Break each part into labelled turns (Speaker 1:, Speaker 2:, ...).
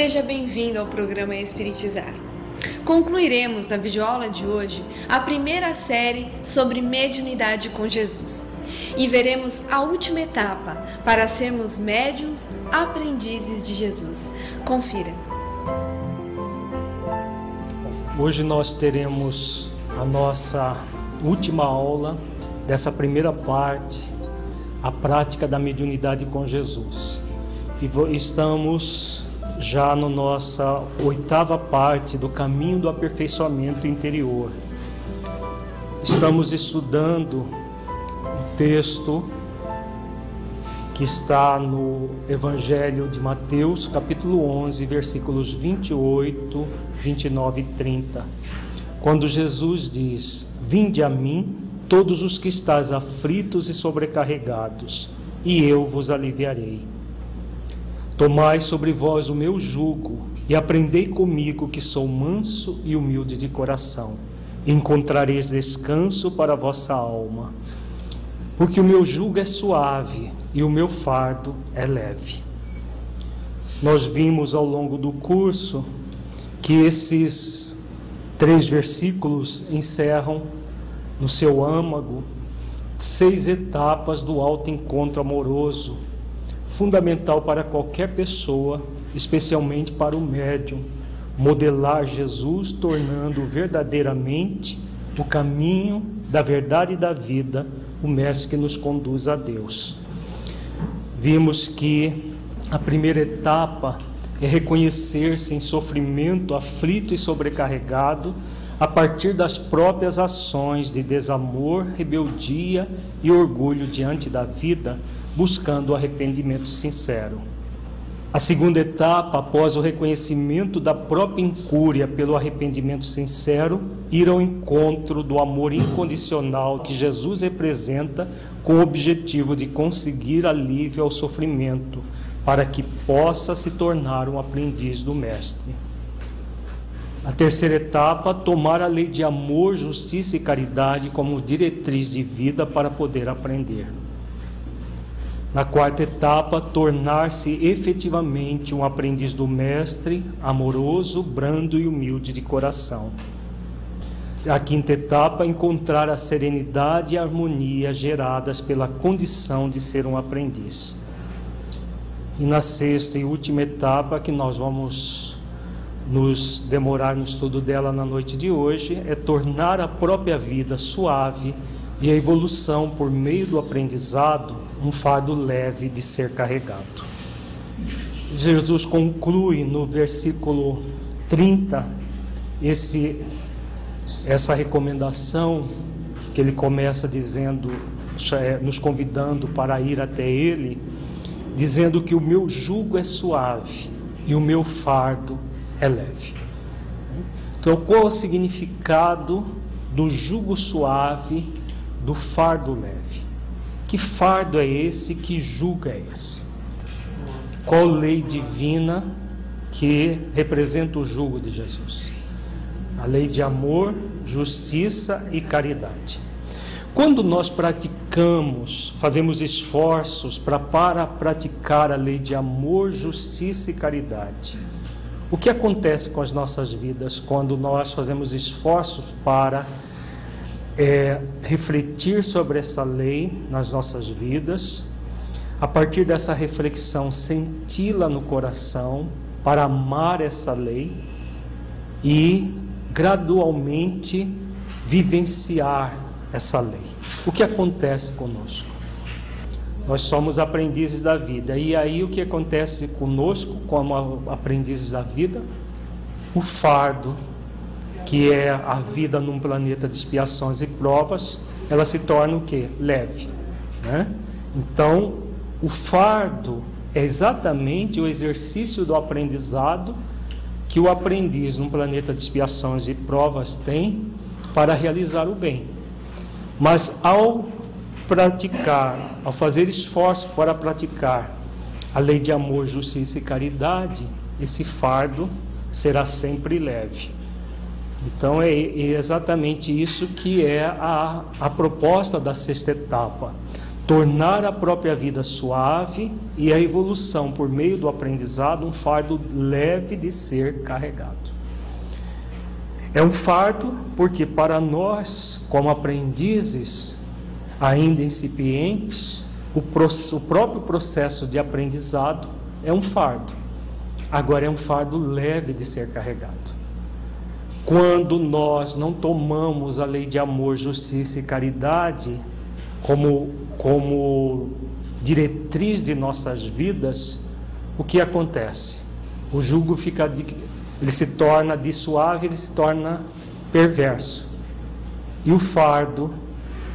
Speaker 1: seja bem-vindo ao programa Espiritizar. Concluiremos na videoaula de hoje a primeira série sobre mediunidade com Jesus e veremos a última etapa para sermos médiums aprendizes de Jesus. Confira.
Speaker 2: Hoje nós teremos a nossa última aula dessa primeira parte, a prática da mediunidade com Jesus e estamos já na nossa oitava parte do caminho do aperfeiçoamento interior. Estamos estudando o texto que está no Evangelho de Mateus, capítulo 11, versículos 28, 29 e 30. Quando Jesus diz: Vinde a mim, todos os que estáis aflitos e sobrecarregados, e eu vos aliviarei. Tomai sobre vós o meu jugo e aprendei comigo, que sou manso e humilde de coração. Encontrareis descanso para a vossa alma. Porque o meu jugo é suave e o meu fardo é leve. Nós vimos ao longo do curso que esses três versículos encerram no seu âmago seis etapas do alto encontro amoroso fundamental para qualquer pessoa, especialmente para o médium, modelar Jesus, tornando verdadeiramente o caminho da verdade e da vida, o mestre que nos conduz a Deus. Vimos que a primeira etapa é reconhecer-se em sofrimento, aflito e sobrecarregado, a partir das próprias ações de desamor, rebeldia e orgulho diante da vida, buscando o arrependimento sincero. A segunda etapa, após o reconhecimento da própria incúria pelo arrependimento sincero, ir ao encontro do amor incondicional que Jesus representa, com o objetivo de conseguir alívio ao sofrimento, para que possa se tornar um aprendiz do Mestre. A terceira etapa, tomar a lei de amor, justiça e caridade como diretriz de vida para poder aprender. Na quarta etapa, tornar-se efetivamente um aprendiz do Mestre, amoroso, brando e humilde de coração. A quinta etapa, encontrar a serenidade e a harmonia geradas pela condição de ser um aprendiz. E na sexta e última etapa, que nós vamos nos demorar no estudo dela na noite de hoje, é tornar a própria vida suave e a evolução por meio do aprendizado um fardo leve de ser carregado. Jesus conclui no versículo 30 esse essa recomendação que ele começa dizendo, é, nos convidando para ir até ele, dizendo que o meu jugo é suave e o meu fardo é leve. Então, qual o significado do jugo suave do fardo leve. Que fardo é esse? Que jugo é esse? Qual lei divina que representa o jugo de Jesus? A lei de amor, justiça e caridade. Quando nós praticamos, fazemos esforços para, para praticar a lei de amor, justiça e caridade, o que acontece com as nossas vidas quando nós fazemos esforços para é, refletir sobre essa lei nas nossas vidas, a partir dessa reflexão, senti-la no coração para amar essa lei e gradualmente vivenciar essa lei. O que acontece conosco? Nós somos aprendizes da vida. E aí o que acontece conosco, como aprendizes da vida? O fardo, que é a vida num planeta de expiações e provas, ela se torna o que? Leve. Né? Então, o fardo é exatamente o exercício do aprendizado que o aprendiz num planeta de expiações e provas tem para realizar o bem. Mas ao praticar, ao fazer esforço para praticar a lei de amor, justiça e caridade, esse fardo será sempre leve. Então é, é exatamente isso que é a, a proposta da sexta etapa tornar a própria vida suave e a evolução por meio do aprendizado um fardo leve de ser carregado. É um fardo porque para nós, como aprendizes ainda incipientes, o, o próprio processo de aprendizado é um fardo. Agora é um fardo leve de ser carregado. Quando nós não tomamos a lei de amor, justiça e caridade como como diretriz de nossas vidas, o que acontece? O jugo fica de, ele se torna de suave, ele se torna perverso. E o fardo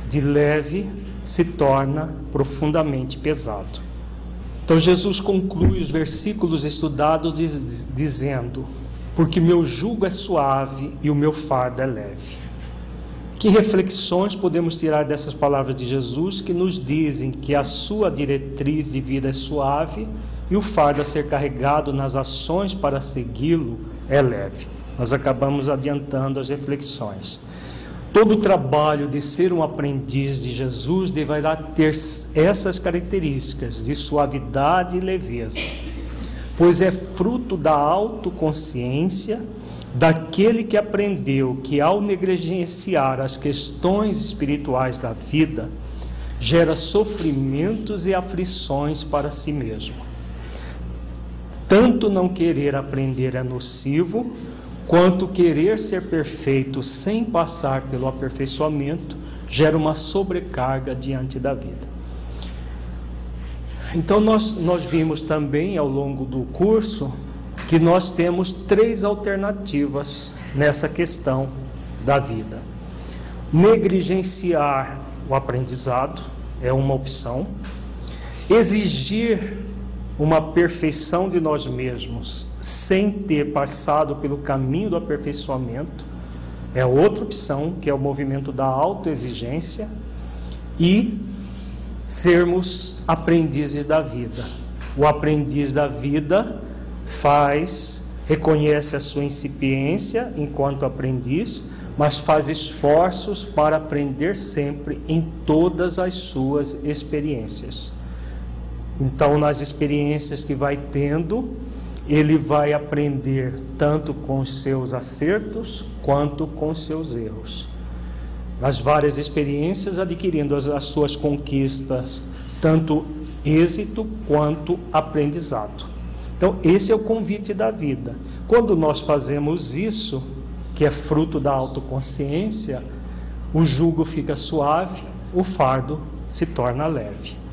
Speaker 2: de leve se torna profundamente pesado. Então Jesus conclui os versículos estudados diz, dizendo: Porque meu jugo é suave e o meu fardo é leve. Que reflexões podemos tirar dessas palavras de Jesus que nos dizem que a sua diretriz de vida é suave e o fardo a ser carregado nas ações para segui-lo é leve? Nós acabamos adiantando as reflexões. Todo o trabalho de ser um aprendiz de Jesus deverá ter essas características de suavidade e leveza, pois é fruto da autoconsciência daquele que aprendeu que ao negligenciar as questões espirituais da vida, gera sofrimentos e aflições para si mesmo. Tanto não querer aprender é nocivo, quanto querer ser perfeito sem passar pelo aperfeiçoamento gera uma sobrecarga diante da vida. Então, nós, nós vimos também ao longo do curso que nós temos três alternativas nessa questão da vida. Negligenciar o aprendizado é uma opção. Exigir uma perfeição de nós mesmos sem ter passado pelo caminho do aperfeiçoamento é outra opção, que é o movimento da autoexigência. E sermos aprendizes da vida. O aprendiz da vida faz, reconhece a sua incipiência enquanto aprendiz, mas faz esforços para aprender sempre em todas as suas experiências. Então, nas experiências que vai tendo, ele vai aprender tanto com os seus acertos quanto com os seus erros. Nas várias experiências, adquirindo as, as suas conquistas, tanto êxito quanto aprendizado. Então, esse é o convite da vida. Quando nós fazemos isso, que é fruto da autoconsciência, o jugo fica suave, o fardo se torna leve.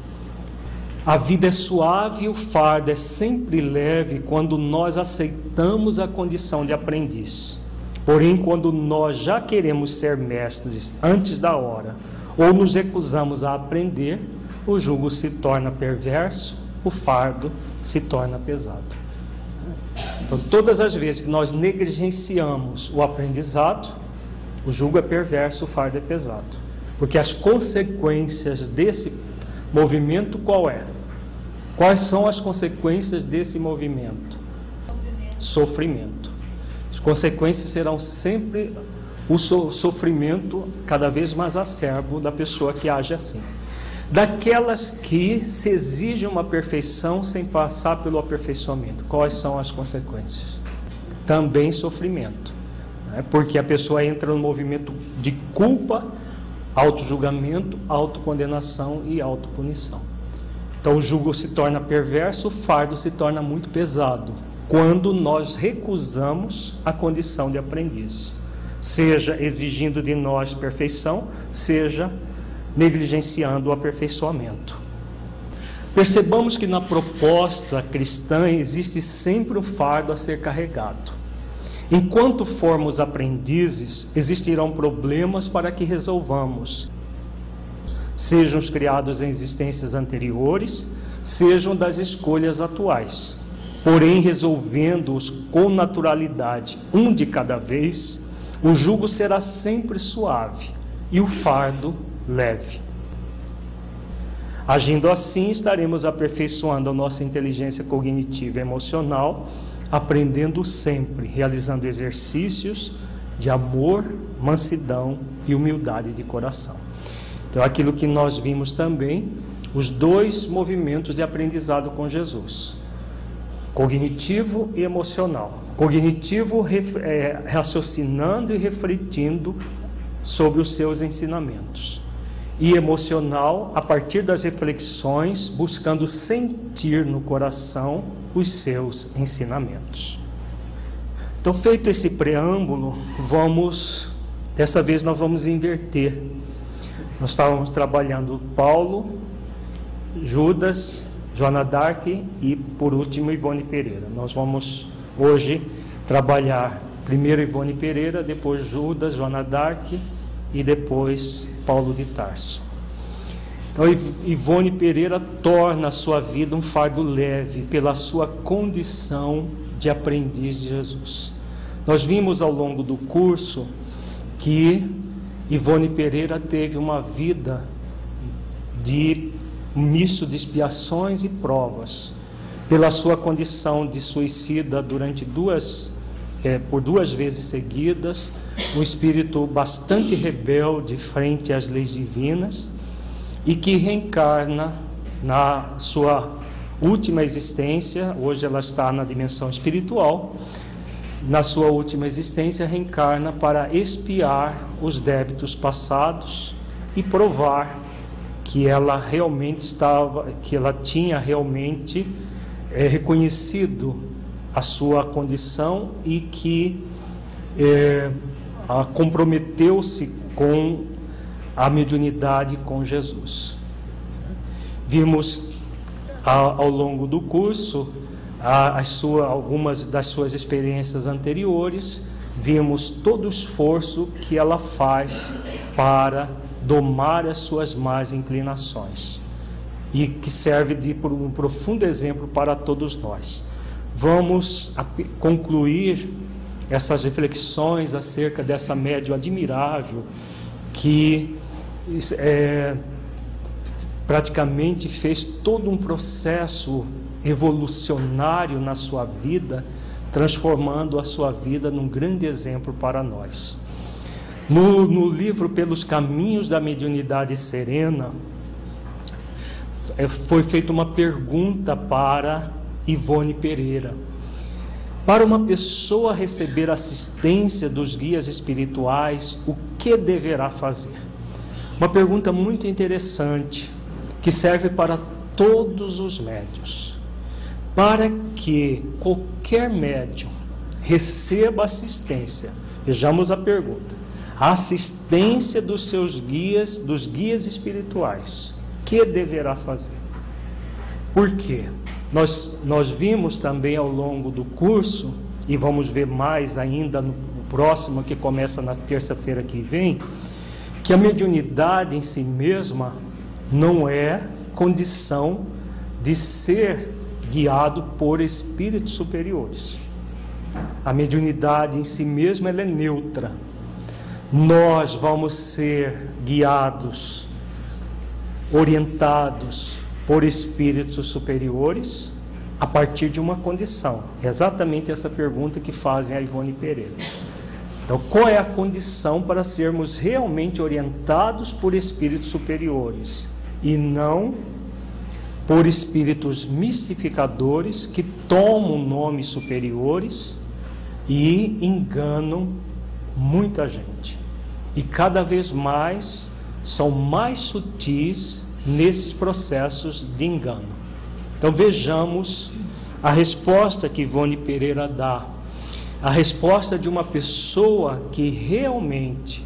Speaker 2: A vida é suave e o fardo é sempre leve quando nós aceitamos a condição de aprendiz. Porém, quando nós já queremos ser mestres antes da hora ou nos recusamos a aprender, o jugo se torna perverso, o fardo se torna pesado. Então, todas as vezes que nós negligenciamos o aprendizado, o jugo é perverso, o fardo é pesado. Porque as consequências desse movimento qual é? Quais são as consequências desse movimento? Sofrimento. Sofrimento. As consequências serão sempre o sofrimento cada vez mais acerbo da pessoa que age assim daquelas que se exige uma perfeição sem passar pelo aperfeiçoamento. Quais são as consequências? Também sofrimento, né? porque a pessoa entra no movimento de culpa, auto-julgamento, autocondenação e autopunição. Então o jugo se torna perverso, o fardo se torna muito pesado quando nós recusamos a condição de aprendiz, seja exigindo de nós perfeição, seja negligenciando o aperfeiçoamento. Percebamos que na proposta cristã existe sempre o fardo a ser carregado. Enquanto formos aprendizes, existirão problemas para que resolvamos, sejam os criados em existências anteriores, sejam das escolhas atuais. Porém, resolvendo-os com naturalidade, um de cada vez, o jugo será sempre suave e o fardo leve. Agindo assim, estaremos aperfeiçoando a nossa inteligência cognitiva e emocional, aprendendo sempre, realizando exercícios de amor, mansidão e humildade de coração. Então, aquilo que nós vimos também, os dois movimentos de aprendizado com Jesus: cognitivo e emocional. Cognitivo, é, raciocinando e refletindo sobre os seus ensinamentos e emocional a partir das reflexões, buscando sentir no coração os seus ensinamentos. Então, feito esse preâmbulo, vamos dessa vez nós vamos inverter. Nós estávamos trabalhando Paulo, Judas, Joana Dark e por último Ivone Pereira. Nós vamos hoje trabalhar primeiro Ivone Pereira, depois Judas, Joana Dark e depois Paulo de Tarso. Então, Ivone Pereira torna a sua vida um fardo leve pela sua condição de aprendiz de Jesus. Nós vimos ao longo do curso que Ivone Pereira teve uma vida de misto de expiações e provas, pela sua condição de suicida durante duas é, por duas vezes seguidas, um espírito bastante rebelde frente às leis divinas e que reencarna na sua última existência, hoje ela está na dimensão espiritual, na sua última existência reencarna para expiar os débitos passados e provar que ela realmente estava, que ela tinha realmente é, reconhecido a sua condição e que é, comprometeu-se com a mediunidade com Jesus. Vimos ao longo do curso a, a sua, algumas das suas experiências anteriores, vimos todo o esforço que ela faz para domar as suas más inclinações e que serve de um profundo exemplo para todos nós vamos concluir essas reflexões acerca dessa médium admirável que é, praticamente fez todo um processo evolucionário na sua vida, transformando a sua vida num grande exemplo para nós. No, no livro Pelos Caminhos da Mediunidade Serena, é, foi feita uma pergunta para Ivone Pereira. Para uma pessoa receber assistência dos guias espirituais, o que deverá fazer? Uma pergunta muito interessante que serve para todos os médios. Para que qualquer médium receba assistência, vejamos a pergunta: a assistência dos seus guias, dos guias espirituais, que deverá fazer? Por quê? Nós, nós vimos também ao longo do curso, e vamos ver mais ainda no próximo, que começa na terça-feira que vem, que a mediunidade em si mesma não é condição de ser guiado por espíritos superiores. A mediunidade em si mesma ela é neutra. Nós vamos ser guiados, orientados por espíritos superiores a partir de uma condição. É exatamente essa pergunta que fazem a Ivone Pereira. Então, qual é a condição para sermos realmente orientados por espíritos superiores e não por espíritos mistificadores que tomam nomes superiores e enganam muita gente. E cada vez mais são mais sutis nesses processos de engano. Então vejamos a resposta que Ivone Pereira dá. A resposta de uma pessoa que realmente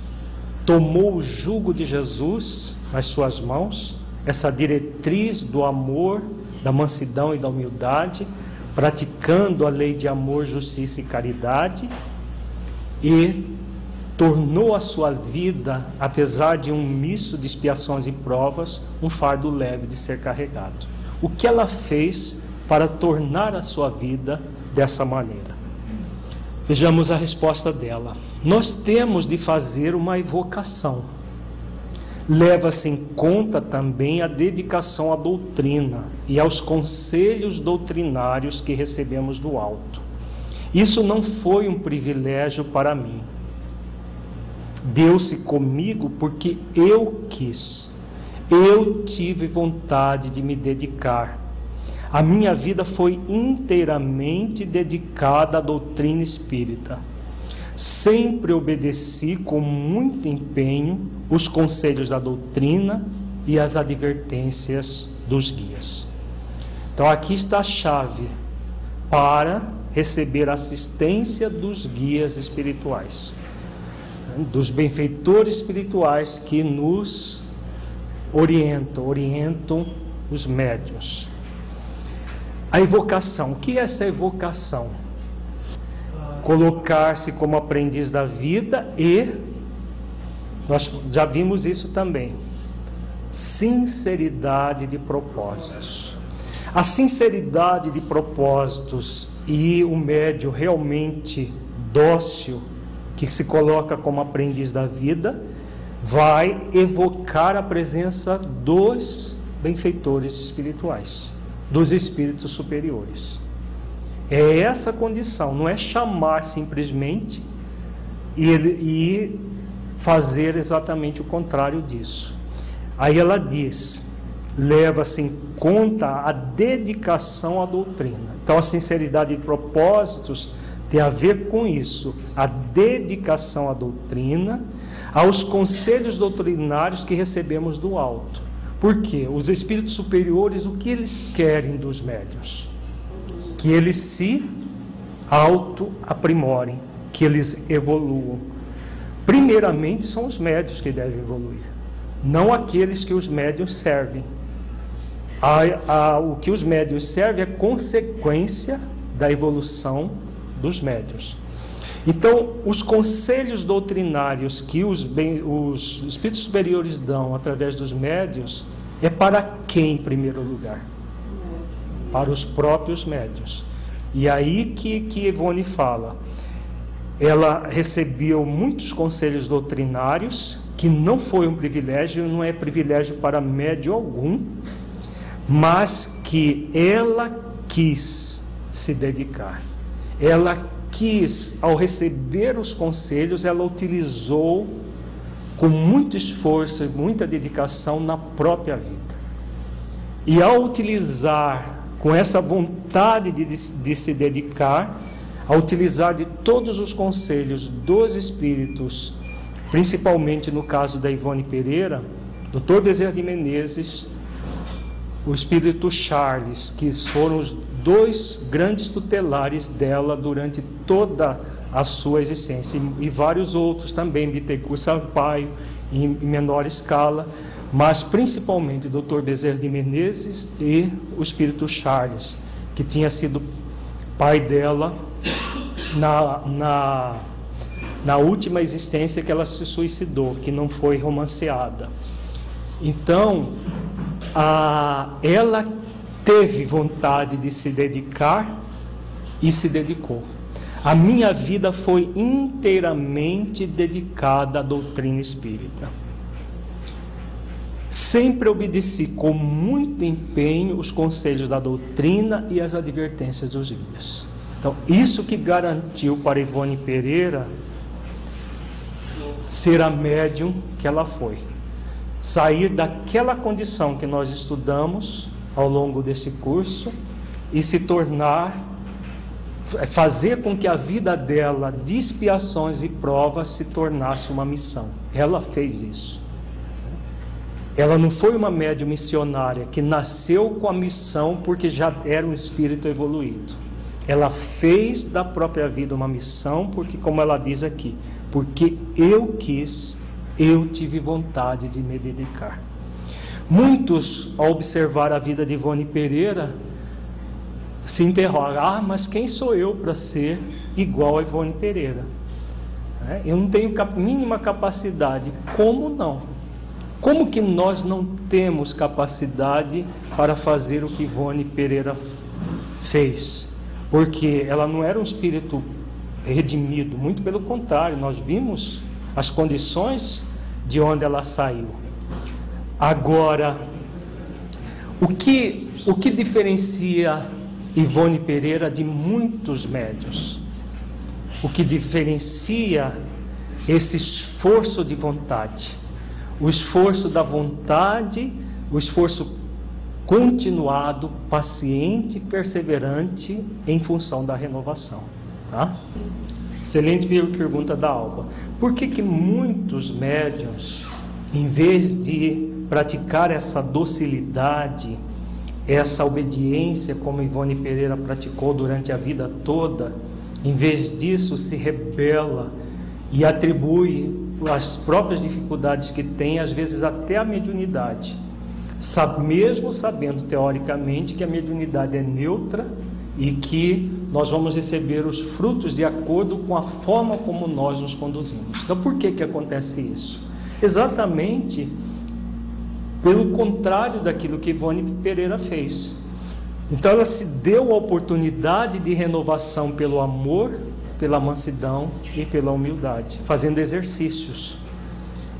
Speaker 2: tomou o jugo de Jesus nas suas mãos, essa diretriz do amor, da mansidão e da humildade, praticando a lei de amor, justiça e caridade, e tornou a sua vida, apesar de um misto de expiações e provas, um fardo leve de ser carregado. O que ela fez para tornar a sua vida dessa maneira? Vejamos a resposta dela. Nós temos de fazer uma evocação. Leva-se em conta também a dedicação à doutrina e aos conselhos doutrinários que recebemos do alto. Isso não foi um privilégio para mim Deu-se comigo porque eu quis. Eu tive vontade de me dedicar. A minha vida foi inteiramente dedicada à doutrina espírita. Sempre obedeci com muito empenho os conselhos da doutrina e as advertências dos guias. Então aqui está a chave para receber assistência dos guias espirituais dos benfeitores espirituais que nos orientam, orientam os médios. A evocação, o que é essa evocação? Colocar-se como aprendiz da vida e nós já vimos isso também. Sinceridade de propósitos. A sinceridade de propósitos e o médio realmente dócil que se coloca como aprendiz da vida, vai evocar a presença dos benfeitores espirituais, dos espíritos superiores. É essa condição, não é chamar simplesmente e, e fazer exatamente o contrário disso. Aí ela diz: leva-se em conta a dedicação à doutrina. Então, a sinceridade de propósitos tem a ver com isso, a dedicação à doutrina, aos conselhos doutrinários que recebemos do alto. Porque os espíritos superiores, o que eles querem dos médios? Que eles se auto-aprimorem, que eles evoluam. Primeiramente, são os médios que devem evoluir, não aqueles que os médios servem. A, a, o que os médios servem é consequência da evolução dos médios. Então, os conselhos doutrinários que os, bem, os espíritos superiores dão através dos médios é para quem, em primeiro lugar? Para os próprios médios. E aí que, que Ivone fala. Ela recebeu muitos conselhos doutrinários, que não foi um privilégio, não é privilégio para médio algum, mas que ela quis se dedicar ela quis, ao receber os conselhos, ela utilizou com muito esforço e muita dedicação na própria vida. E ao utilizar com essa vontade de, de se dedicar, a utilizar de todos os conselhos dos espíritos, principalmente no caso da Ivone Pereira, Dr. Bezerra de Menezes, o espírito Charles, que foram os dois grandes tutelares dela durante toda a sua existência, e, vários outros também, Bittencourt Sampaio, em, menor escala, mas principalmente o Dr. Bezerra de Menezes e o espírito Charles, que tinha sido pai dela na, na, na última existência que ela se suicidou, que não foi romanceada. Então, a, ela teve vontade de se dedicar e se dedicou. A minha vida foi inteiramente dedicada à doutrina espírita. Sempre obedeci com muito empenho os conselhos da doutrina e as advertências dos guias. Então, isso que garantiu para Ivone Pereira ser a médium que ela foi. Sair daquela condição que nós estudamos ao longo desse curso e se tornar, fazer com que a vida dela de expiações e provas se tornasse uma missão. Ela fez isso. Ela não foi uma médium missionária que nasceu com a missão porque já era um espírito evoluído. Ela fez da própria vida uma missão porque, como ela diz aqui, porque eu quis, eu tive vontade de me dedicar. Muitos, ao observar a vida de Ivone Pereira, se interrogam: ah, mas quem sou eu para ser igual a Ivone Pereira? É, eu não tenho mínima capacidade. Como não? Como que nós não temos capacidade para fazer o que Ivone Pereira fez? Porque ela não era um espírito redimido, muito pelo contrário, nós vimos as condições de onde ela saiu. Agora, o que, o que diferencia Ivone Pereira de muitos médios? O que diferencia esse esforço de vontade? O esforço da vontade, o esforço continuado, paciente, perseverante em função da renovação. Tá? Excelente pergunta da Alba. Por que, que muitos médiums, em vez de praticar essa docilidade, essa obediência, como Ivone Pereira praticou durante a vida toda, em vez disso se rebela e atribui as próprias dificuldades que tem, às vezes até a mediunidade, mesmo sabendo teoricamente que a mediunidade é neutra e que nós vamos receber os frutos de acordo com a forma como nós nos conduzimos. Então, por que que acontece isso? Exatamente pelo contrário daquilo que Ivone Pereira fez. Então, ela se deu a oportunidade de renovação pelo amor pela mansidão e pela humildade, fazendo exercícios.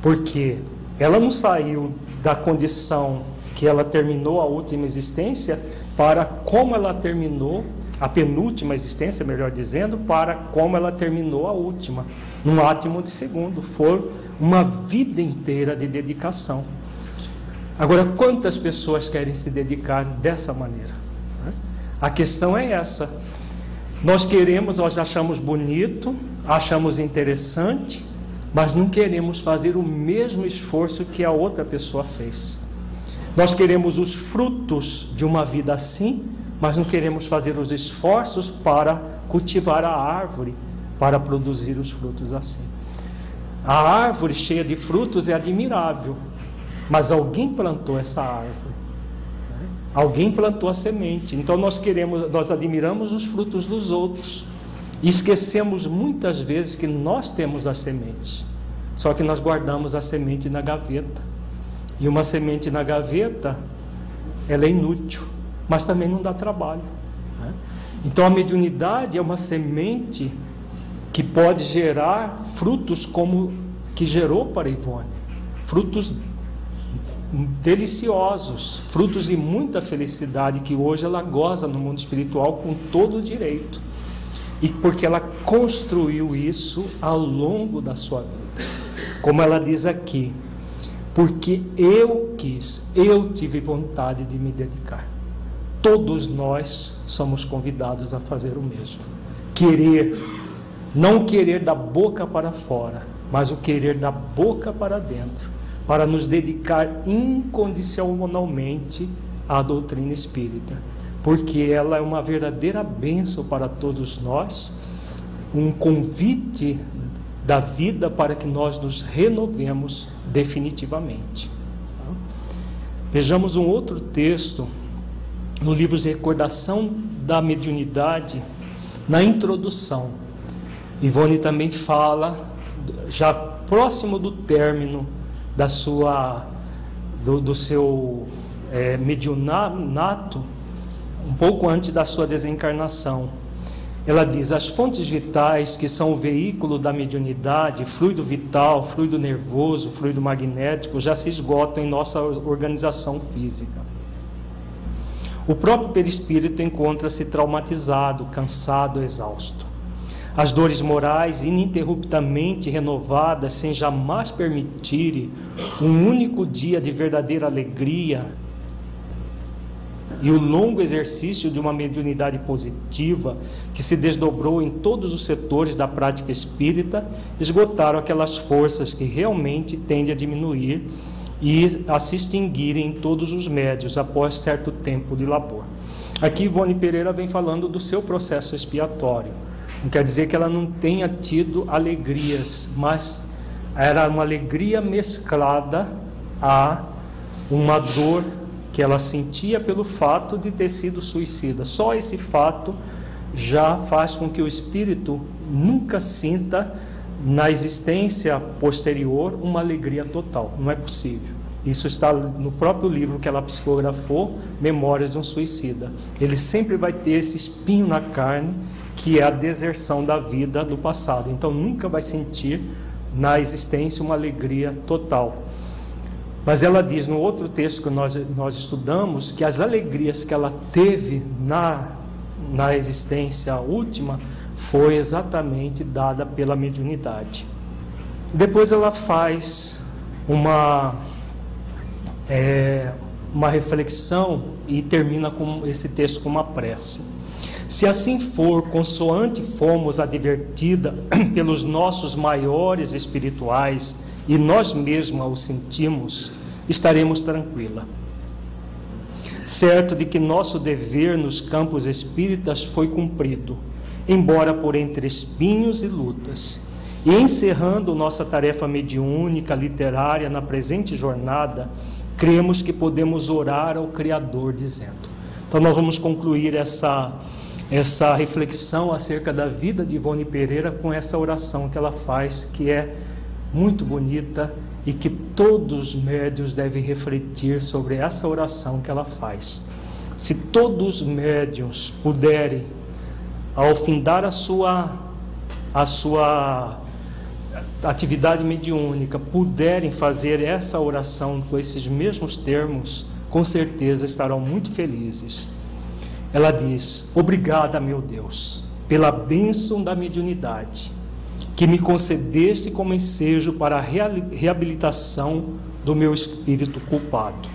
Speaker 2: Porque ela não saiu da condição que ela terminou a última existência para como ela terminou a penúltima existência, melhor dizendo, para como ela terminou a última, num átimo de segundo. Foi uma vida inteira de dedicação. Agora, quantas pessoas querem se dedicar dessa maneira? A questão é essa. Nós queremos, nós achamos bonito, achamos interessante, mas não queremos fazer o mesmo esforço que a outra pessoa fez. Nós queremos os frutos de uma vida assim, mas não queremos fazer os esforços para cultivar a árvore, para produzir os frutos assim. A árvore cheia de frutos é admirável, mas alguém plantou essa árvore. Alguém plantou a semente. Então nós queremos, nós admiramos os frutos dos outros. E esquecemos muitas vezes que nós temos a semente. Só que nós guardamos a semente na gaveta. E uma semente na gaveta, ela é inútil, mas também não dá trabalho. Né? Então a mediunidade é uma semente que pode gerar frutos como que gerou para Ivone. Frutos deliciosos, frutos de muita felicidade que hoje ela goza no mundo espiritual com todo o direito. E porque ela construiu isso ao longo da sua vida. Como ela diz aqui, porque eu quis, eu tive vontade de me dedicar. Todos nós somos convidados a fazer o mesmo. Querer, não querer da boca para fora, mas o querer da boca para dentro para nos dedicar incondicionalmente à doutrina espírita, porque ela é uma verdadeira bênção para todos nós, um convite da vida para que nós nos renovemos definitivamente. Vejamos um outro texto no livro de Recordação da Mediunidade, na introdução. Ivone também fala, já próximo do término da sua, do, do seu é, mediunato, um pouco antes da sua desencarnação. Ela diz: as fontes vitais, que são o veículo da mediunidade, fluido vital, fluido nervoso, fluido magnético, já se esgotam em nossa organização física. O próprio perispírito encontra-se traumatizado, cansado, exausto as dores morais ininterruptamente renovadas, sem jamais permitirem um único dia de verdadeira alegria, e o longo exercício de uma mediunidade positiva que se desdobrou em todos os setores da prática espírita, esgotaram aquelas forças que realmente tendem a diminuir e a se extinguirem todos os médios após certo tempo de labor. Aqui Ivone Pereira vem falando do seu processo expiatório. Não quer dizer que ela não tenha tido alegrias, mas era uma alegria mesclada a uma dor que ela sentia pelo fato de ter sido suicida. Só esse fato já faz com que o espírito nunca sinta na existência posterior uma alegria total. Não é possível. Isso está no próprio livro que ela psicografou, Memórias de um Suicida. Ele sempre vai ter esse espinho na carne, que é a deserção da vida do passado. Então nunca vai sentir na existência uma alegria total. Mas ela diz no outro texto que nós, nós estudamos que as alegrias que ela teve na, na existência última foi exatamente dada pela mediunidade. Depois ela faz uma, é, uma reflexão e termina com esse texto com uma prece. Se assim for, consoante fomos advertida pelos nossos maiores espirituais e nós mesmos o sentimos, estaremos tranquila. Certo de que nosso dever nos campos espíritas foi cumprido, embora por entre espinhos e lutas. E encerrando nossa tarefa mediúnica literária na presente jornada, cremos que podemos orar ao Criador dizendo. Então nós vamos concluir essa essa reflexão acerca da vida de Ivone Pereira com essa oração que ela faz, que é muito bonita e que todos os médios devem refletir sobre essa oração que ela faz. Se todos os médios puderem, ao findar a sua, a sua atividade mediúnica, puderem fazer essa oração com esses mesmos termos, com certeza estarão muito felizes. Ela diz: Obrigada, meu Deus, pela bênção da mediunidade que me concedeste como ensejo para a reabilitação do meu espírito culpado.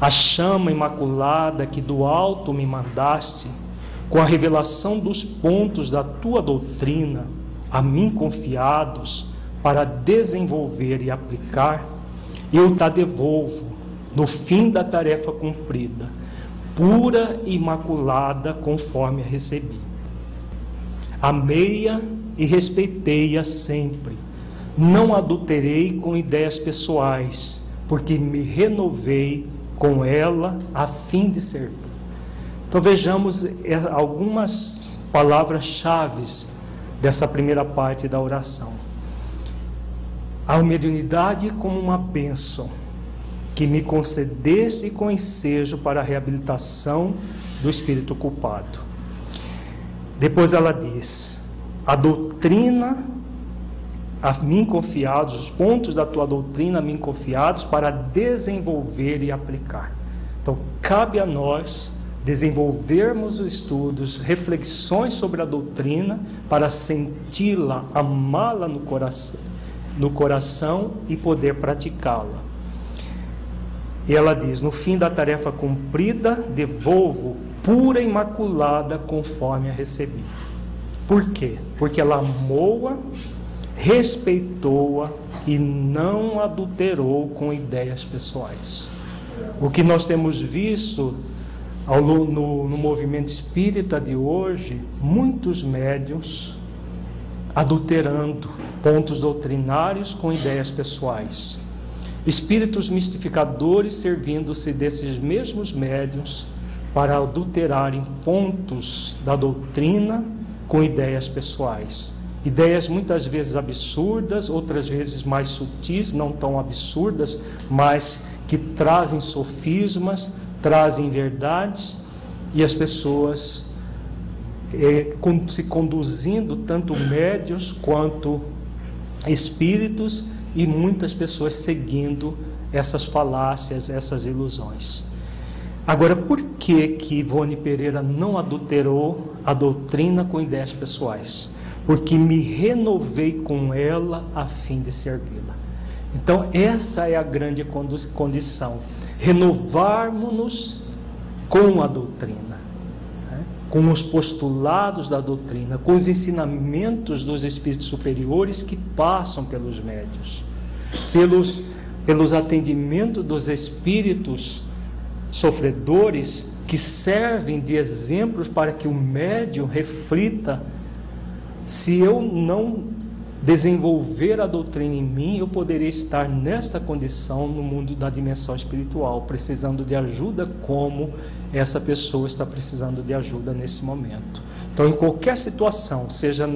Speaker 2: A chama imaculada que do alto me mandaste, com a revelação dos pontos da tua doutrina, a mim confiados, para desenvolver e aplicar, eu te devolvo no fim da tarefa cumprida, pura e imaculada conforme a recebi. Amei-a e respeitei-a sempre. Não adulterei com ideias pessoais, porque me renovei com ela a fim de servir. Então vejamos é, algumas palavras-chave dessa primeira parte da oração. A mediunidade como uma bênção que me concedesse com ensejo para a reabilitação do espírito culpado depois ela diz: a doutrina a mim confiados, os pontos da tua doutrina a mim confiados para desenvolver e aplicar. Então, cabe a nós desenvolvermos os estudos, reflexões sobre a doutrina para senti-la, amá-la no coração, no coração e poder praticá-la. E ela diz: No fim da tarefa cumprida, devolvo pura e imaculada conforme a recebi. Por quê? Porque ela amou-a, respeitou-a e não adulterou com ideias pessoais. O que nós temos visto ao, no, no movimento espírita de hoje, muitos médios adulterando pontos doutrinários com ideias pessoais. Espíritos mistificadores servindo-se desses mesmos médios para adulterarem pontos da doutrina com ideias pessoais. Ideias muitas vezes absurdas, outras vezes mais sutis, não tão absurdas, mas que trazem sofismas, trazem verdades, e as pessoas é, se conduzindo, tanto médios quanto espíritos, e muitas pessoas seguindo essas falácias, essas ilusões. Agora, por que que Ivone Pereira não adulterou a doutrina com ideias pessoais? Porque me renovei com ela a fim de servi-la. Então, essa é a grande condição. Renovarmos-nos com a doutrina? Com os postulados da doutrina, com os ensinamentos dos espíritos superiores que passam pelos médios, pelos pelos atendimentos dos espíritos sofredores que servem de exemplos para que o médium reflita se eu não desenvolver a doutrina em mim, eu poderia estar nesta condição no mundo da dimensão espiritual, precisando de ajuda como essa pessoa está precisando de ajuda nesse momento. Então, em qualquer situação, seja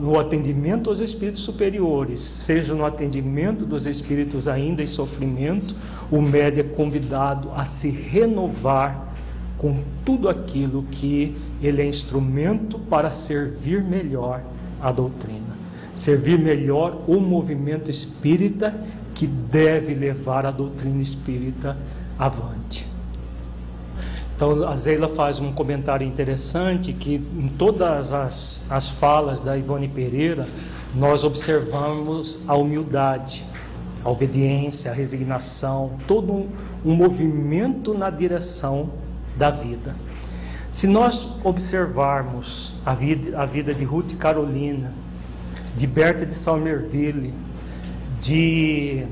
Speaker 2: no atendimento aos espíritos superiores, seja no atendimento dos espíritos ainda em sofrimento, o médium é convidado a se renovar com tudo aquilo que ele é instrumento para servir melhor a doutrina, servir melhor o movimento espírita que deve levar a doutrina espírita avante. Então, a Zeila faz um comentário interessante que em todas as, as falas da Ivone Pereira, nós observamos a humildade, a obediência, a resignação, todo um, um movimento na direção da vida. Se nós observarmos a vida, a vida de Ruth Carolina, de Berta de Salmerville, de,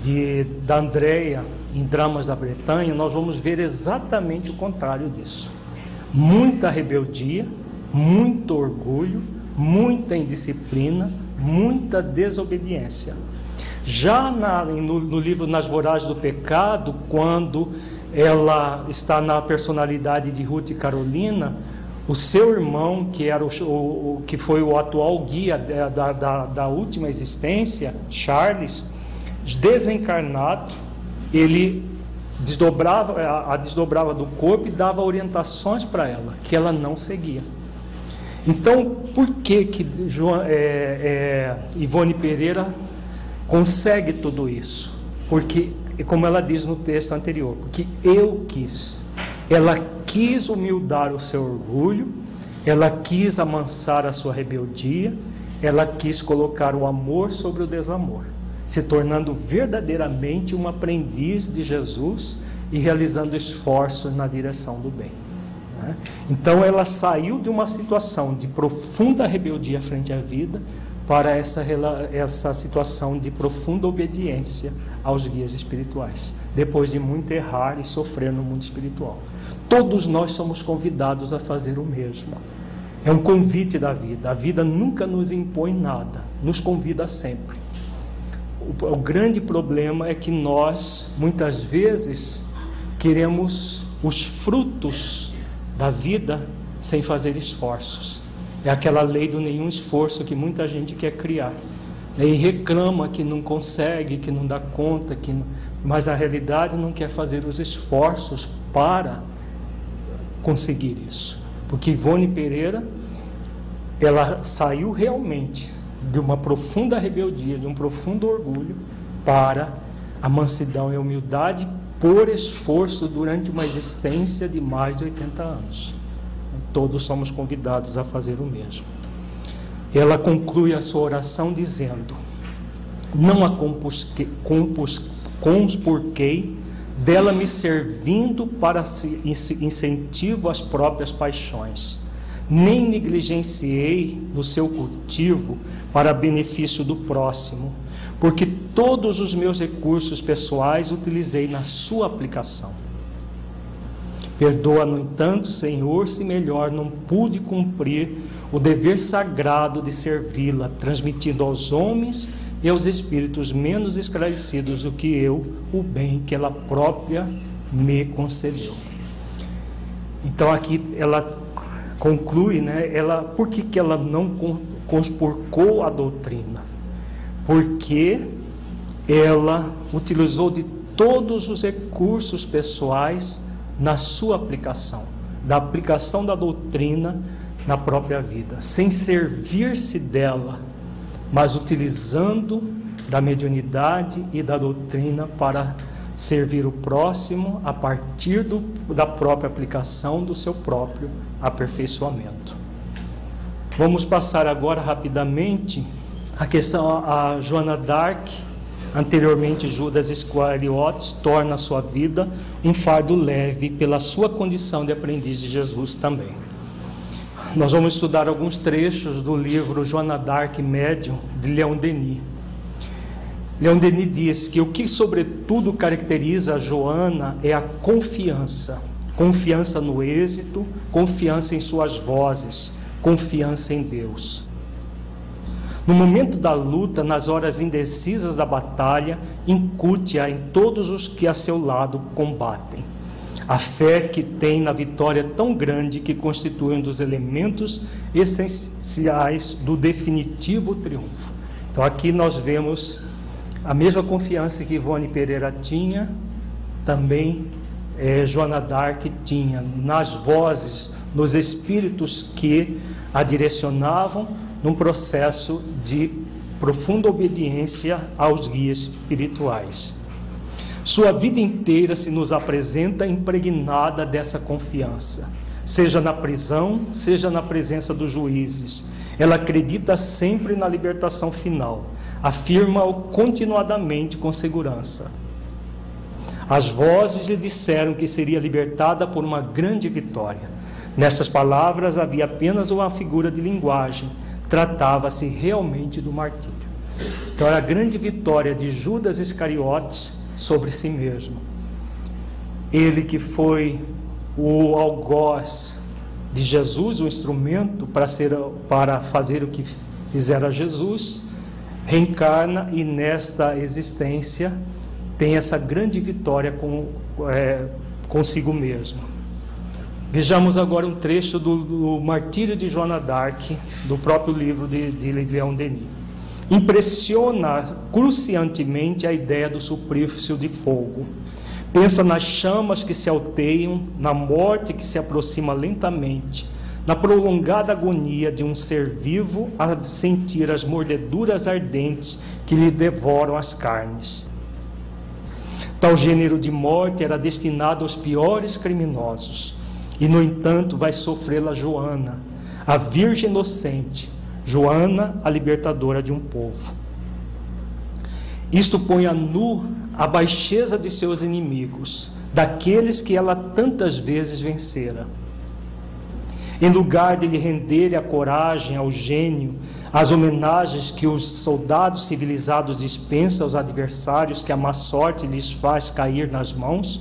Speaker 2: de, da Andrea em Dramas da Bretanha, nós vamos ver exatamente o contrário disso. Muita rebeldia, muito orgulho, muita indisciplina, muita desobediência. Já na, no, no livro Nas Voragens do Pecado, quando ela está na personalidade de Ruth Carolina, o seu irmão, que, era o, o, que foi o atual guia da, da, da última existência, Charles, desencarnado, ele desdobrava, a, desdobrava do corpo e dava orientações para ela, que ela não seguia. Então, por que, que João, é, é, Ivone Pereira consegue tudo isso? Porque e como ela diz no texto anterior, porque eu quis. Ela quis humildar o seu orgulho, ela quis amansar a sua rebeldia, ela quis colocar o amor sobre o desamor, se tornando verdadeiramente uma aprendiz de Jesus e realizando esforços na direção do bem. Né? Então ela saiu de uma situação de profunda rebeldia frente à vida para essa, essa situação de profunda obediência aos guias espirituais, depois de muito errar e sofrer no mundo espiritual. Todos nós somos convidados a fazer o mesmo. É um convite da vida. A vida nunca nos impõe nada, nos convida sempre. O, o grande problema é que nós, muitas vezes, queremos os frutos da vida sem fazer esforços. É aquela lei do nenhum esforço que muita gente quer criar. E reclama que não consegue, que não dá conta, que não... mas na realidade não quer fazer os esforços para conseguir isso. Porque Ivone Pereira, ela saiu realmente de uma profunda rebeldia, de um profundo orgulho, para a mansidão e a humildade por esforço durante uma existência de mais de 80 anos todos somos convidados a fazer o mesmo. Ela conclui a sua oração dizendo: Não a conspurquei dela me servindo para incentivo às próprias paixões, nem negligenciei no seu cultivo para benefício do próximo, porque todos os meus recursos pessoais utilizei na sua aplicação. Perdoa, no entanto, Senhor, se melhor não pude cumprir o dever sagrado de servi-la, transmitindo aos homens e aos espíritos menos esclarecidos do que eu o bem que ela própria me concedeu. Então aqui ela conclui, né? Ela, por que, que ela não conspurcou a doutrina? Porque ela utilizou de todos os recursos pessoais na sua aplicação, da aplicação da doutrina na própria vida, sem servir-se dela, mas utilizando da mediunidade e da doutrina para servir o próximo a partir do, da própria aplicação do seu próprio aperfeiçoamento. Vamos passar agora rapidamente a questão a Joana Dark Anteriormente, Judas Iscariotes torna a sua vida um fardo leve pela sua condição de aprendiz de Jesus também. Nós vamos estudar alguns trechos do livro Joana d'Arc Médium, de Leon Denis. Leon Denis diz que o que sobretudo caracteriza a Joana é a confiança. Confiança no êxito, confiança em suas vozes, confiança em Deus. No momento da luta, nas horas indecisas da batalha, incute-a em todos os que a seu lado combatem. A fé que tem na vitória tão grande que constitui um dos elementos essenciais do definitivo triunfo. Então aqui nós vemos a mesma confiança que Ivone Pereira tinha, também é, Joana Dark tinha nas vozes, nos espíritos que a direcionavam num processo de profunda obediência aos guias espirituais. Sua vida inteira se nos apresenta impregnada dessa confiança, seja na prisão, seja na presença dos juízes. Ela acredita sempre na libertação final, afirma-o continuadamente com segurança. As vozes lhe disseram que seria libertada por uma grande vitória. Nessas palavras havia apenas uma figura de linguagem, tratava-se realmente do martírio. Então era a grande vitória de Judas Iscariotes sobre si mesmo. Ele que foi o algoz de Jesus, o instrumento para, ser, para fazer o que fizera Jesus, reencarna e nesta existência tem essa grande vitória com, é, consigo mesmo. Vejamos agora um trecho do, do Martírio de Joana d'Arc, do próprio livro de, de Leon Denis. Impressiona cruciantemente a ideia do suplício de fogo. Pensa nas chamas que se alteiam, na morte que se aproxima lentamente, na prolongada agonia de um ser vivo a sentir as mordeduras ardentes que lhe devoram as carnes. Tal gênero de morte era destinado aos piores criminosos e, no entanto, vai sofrê-la Joana, a Virgem inocente, Joana, a libertadora de um povo. Isto põe a nu a baixeza de seus inimigos, daqueles que ela tantas vezes vencera. Em lugar de lhe render a coragem ao gênio, as homenagens que os soldados civilizados dispensam aos adversários que a má sorte lhes faz cair nas mãos,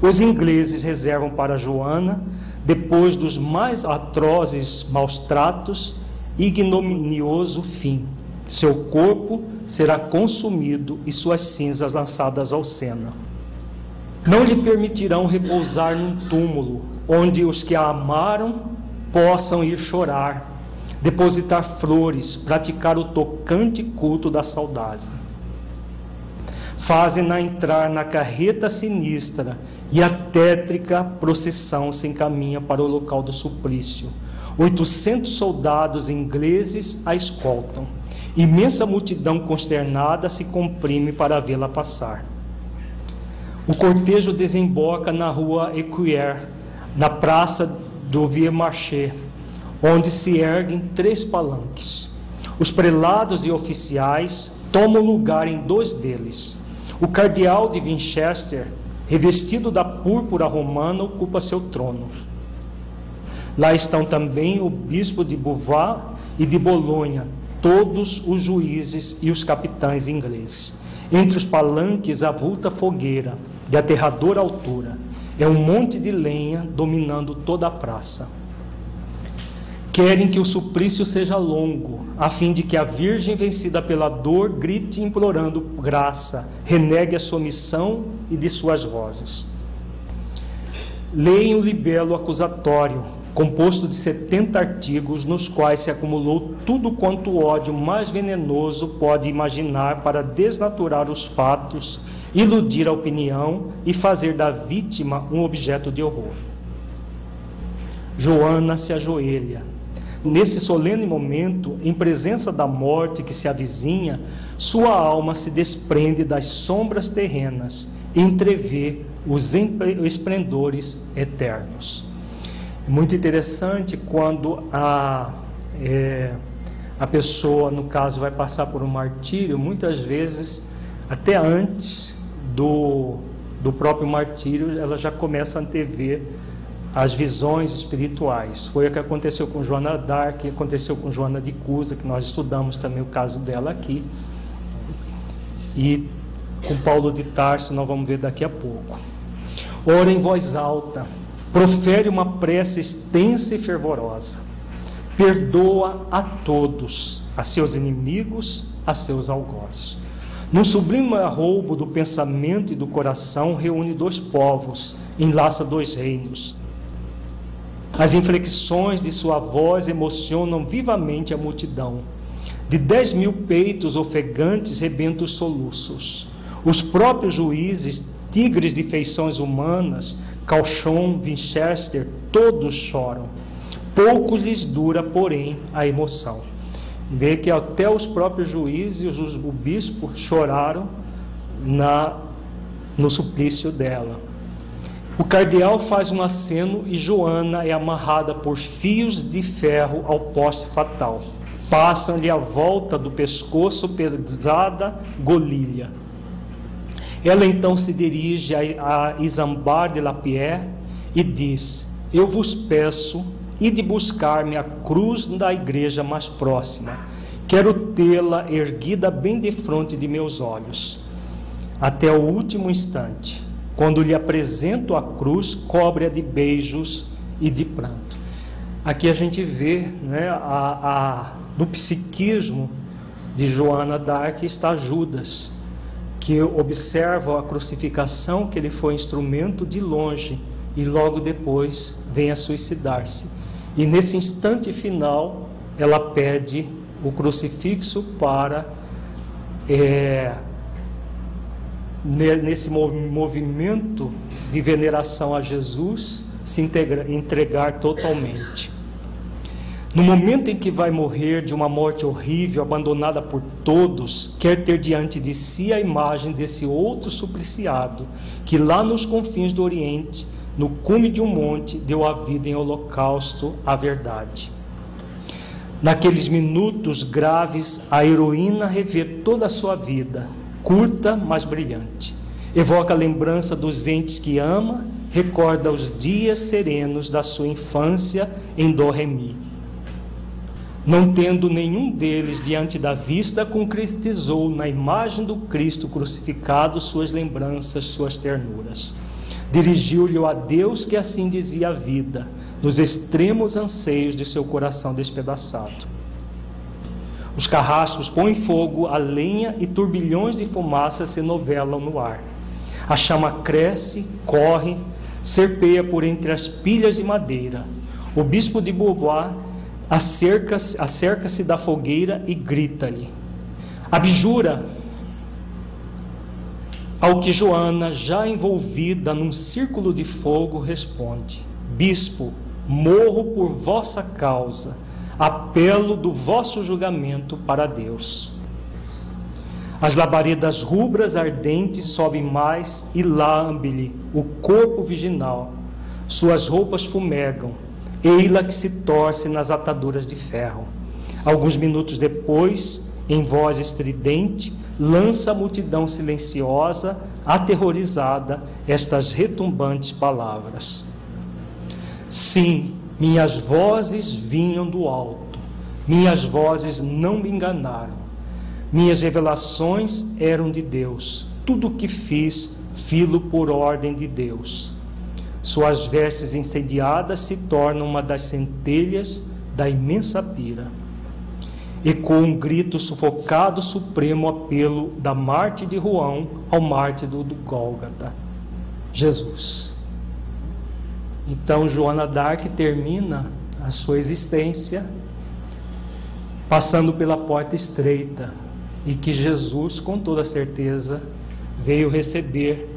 Speaker 2: os ingleses reservam para Joana, depois dos mais atrozes maus tratos, ignominioso fim. Seu corpo será consumido e suas cinzas lançadas ao Sena. Não lhe permitirão repousar num túmulo, onde os que a amaram possam ir chorar, depositar flores, praticar o tocante culto da saudade fazem-na entrar na carreta sinistra e a tétrica procissão se encaminha para o local do suplício. Oitocentos soldados ingleses a escoltam. Imensa multidão consternada se comprime para vê-la passar. O cortejo desemboca na rua Equier, na praça do Vieux Marché, onde se erguem três palanques. Os prelados e oficiais tomam lugar em dois deles. O cardeal de Winchester, revestido da púrpura romana, ocupa seu trono. Lá estão também o bispo de Beauvais e de Bolonha, todos os juízes e os capitães ingleses. Entre os palanques avulta fogueira, de aterradora altura. É um monte de lenha dominando toda a praça. Querem que o suplício seja longo, a fim de que a Virgem vencida pela dor grite implorando graça, renegue a sua missão e de suas vozes. Leem o libelo acusatório, composto de 70 artigos, nos quais se acumulou tudo quanto o ódio mais venenoso pode imaginar para desnaturar os fatos, iludir a opinião e fazer da vítima um objeto de horror. Joana se ajoelha, Nesse solene momento, em presença da morte que se avizinha, sua alma se desprende das sombras terrenas e entrevê os esplendores eternos. Muito interessante quando a, é, a pessoa, no caso, vai passar por um martírio, muitas vezes, até antes do, do próprio martírio, ela já começa a antever as visões espirituais. Foi o que aconteceu com Joana Dark, aconteceu com Joana de Cusa, que nós estudamos também o caso dela aqui. e com Paulo de Tarso nós vamos ver daqui a pouco. Ora em voz alta, profere uma prece extensa e fervorosa. Perdoa a todos, a seus inimigos, a seus algozes. Num sublime arroubo do pensamento e do coração, reúne dois povos, enlaça dois reinos. As inflexões de sua voz emocionam vivamente a multidão. De dez mil peitos ofegantes rebentam os soluços. Os próprios juízes, tigres de feições humanas, Calchon, Winchester, todos choram. Pouco lhes dura, porém, a emoção. Vê que até os próprios juízes, os, o bispo, choraram na, no suplício dela. O cardeal faz um aceno e Joana é amarrada por fios de ferro ao poste fatal. Passam-lhe a volta do pescoço pesada golilha. Ela então se dirige a, a Isambar de Lapierre e diz: Eu vos peço e de buscar-me a cruz da igreja mais próxima. Quero tê-la erguida bem de frente de meus olhos, até o último instante. Quando lhe apresento a cruz, cobre-a de beijos e de pranto. Aqui a gente vê né, a, a, no psiquismo de Joana d'Arc está Judas, que observa a crucificação, que ele foi instrumento de longe e logo depois vem a suicidar-se. E nesse instante final, ela pede o crucifixo para, é, nesse movimento de veneração a Jesus, se entregar totalmente. No momento em que vai morrer de uma morte horrível, abandonada por todos, quer ter diante de si a imagem desse outro supliciado, que lá nos confins do Oriente no cume de um monte, deu a vida em holocausto à verdade. Naqueles minutos graves, a heroína revê toda a sua vida, curta, mas brilhante. Evoca a lembrança dos entes que ama, recorda os dias serenos da sua infância em Doremi. Não tendo nenhum deles diante da vista, concretizou na imagem do Cristo crucificado suas lembranças, suas ternuras. Dirigiu-lhe a Deus que assim dizia a vida, nos extremos anseios de seu coração despedaçado. Os carrascos põem fogo a lenha e turbilhões de fumaça se novelam no ar. A chama cresce, corre, serpeia por entre as pilhas de madeira. O bispo de Beauvoir acerca-se acerca da fogueira e grita-lhe: Abjura, ao que Joana, já envolvida num círculo de fogo, responde: Bispo, morro por vossa causa, apelo do vosso julgamento para Deus. As labaredas rubras ardentes sobem mais e lambe-lhe o corpo virginal. Suas roupas fumegam, ei-la que se torce nas ataduras de ferro. Alguns minutos depois, em voz estridente, lança a multidão silenciosa, aterrorizada, estas retumbantes palavras. Sim, minhas vozes vinham do alto, minhas vozes não me enganaram. Minhas revelações eram de Deus. Tudo o que fiz, filo por ordem de Deus. Suas vestes incendiadas se tornam uma das centelhas da imensa pira e com um grito sufocado supremo apelo da Marte de Juão ao Marte do, do Gólgata, Jesus. Então Joana d'Arc termina a sua existência passando pela porta estreita e que Jesus, com toda certeza, veio receber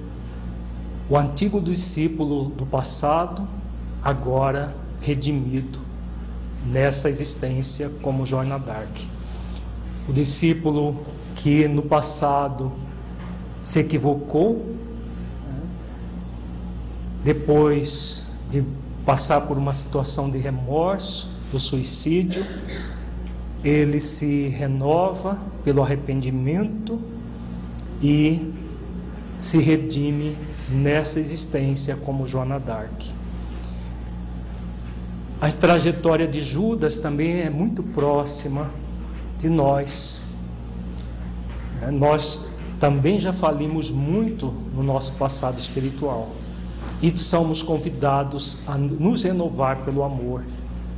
Speaker 2: o antigo discípulo do passado, agora redimido nessa existência como Joana Dark. O discípulo que no passado se equivocou, né, depois de passar por uma situação de remorso, do suicídio, ele se renova pelo arrependimento e se redime nessa existência como Joana Dark. A trajetória de Judas também é muito próxima de nós. Nós também já falimos muito no nosso passado espiritual e somos convidados a nos renovar pelo amor,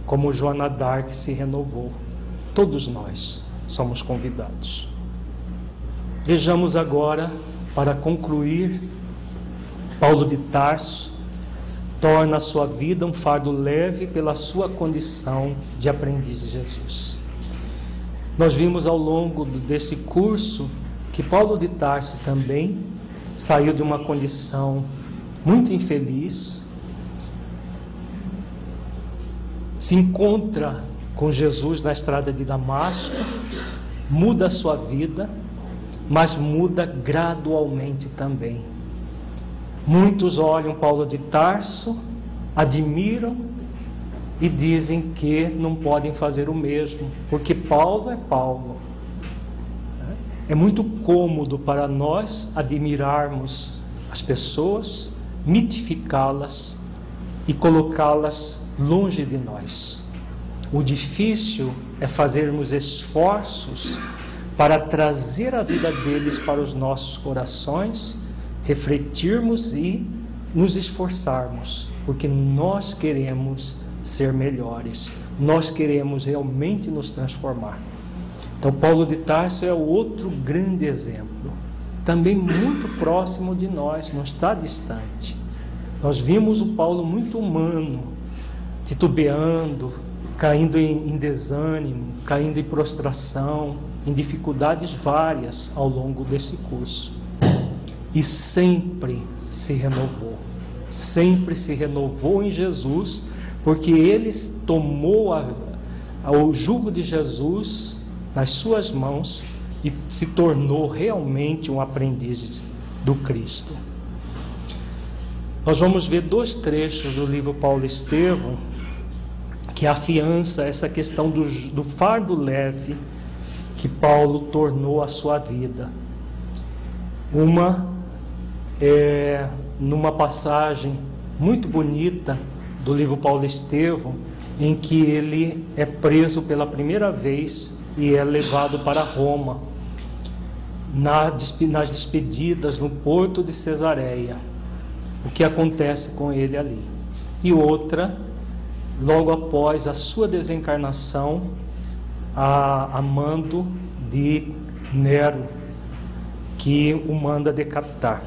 Speaker 2: como Joana Dark se renovou. Todos nós somos convidados. Vejamos agora, para concluir, Paulo de Tarso torna a sua vida um fardo leve pela sua condição de aprendiz de Jesus. Nós vimos ao longo desse curso que Paulo de Tarso também saiu de uma condição muito infeliz, se encontra com Jesus na estrada de Damasco, muda a sua vida, mas muda gradualmente também. Muitos olham Paulo de Tarso, admiram e dizem que não podem fazer o mesmo, porque Paulo é Paulo. É muito cômodo para nós admirarmos as pessoas, mitificá-las e colocá-las longe de nós. O difícil é fazermos esforços para trazer a vida deles para os nossos corações, refletirmos e nos esforçarmos, porque nós queremos ser melhores, nós queremos realmente nos transformar. Então, Paulo de Tarso é outro grande exemplo também muito próximo de nós, não está distante. Nós vimos o Paulo muito humano, titubeando, caindo em, desânimo, caindo em prostração, em dificuldades várias ao longo desse curso. E sempre se renovou, sempre se renovou em Jesus, porque ele tomou a, o jugo de Jesus nas suas mãos e se tornou realmente um aprendiz do Cristo. Nós vamos ver dois trechos do livro Paulo Estevão que afiança essa questão do, do fardo leve que Paulo tornou a sua vida. Uma é numa passagem muito bonita do livro Paulo Estevão, em que ele é preso pela primeira vez e é levado para Roma nas despedidas no porto de Cesareia, o que acontece com ele ali. E outra, logo após a sua desencarnação, a, a mando de Nero, que o manda decapitar.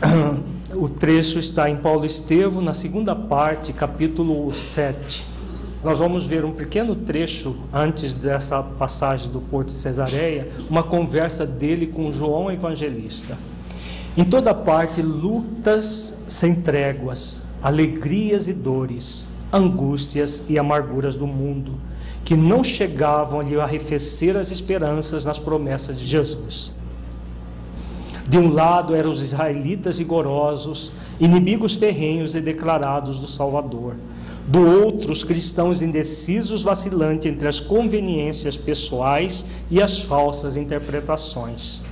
Speaker 2: O trecho está em Paulo Estevo, na segunda parte, capítulo 7. Nós vamos ver um pequeno trecho antes dessa passagem do Porto de Cesareia, uma conversa dele com João Evangelista. Em toda parte, lutas sem tréguas, alegrias e dores, angústias e amarguras do mundo, que não chegavam a lhe arrefecer as esperanças nas promessas de Jesus. De um lado eram os israelitas rigorosos, inimigos ferrenhos e declarados do Salvador do outro, os cristãos indecisos, vacilantes entre as conveniências pessoais e as falsas interpretações.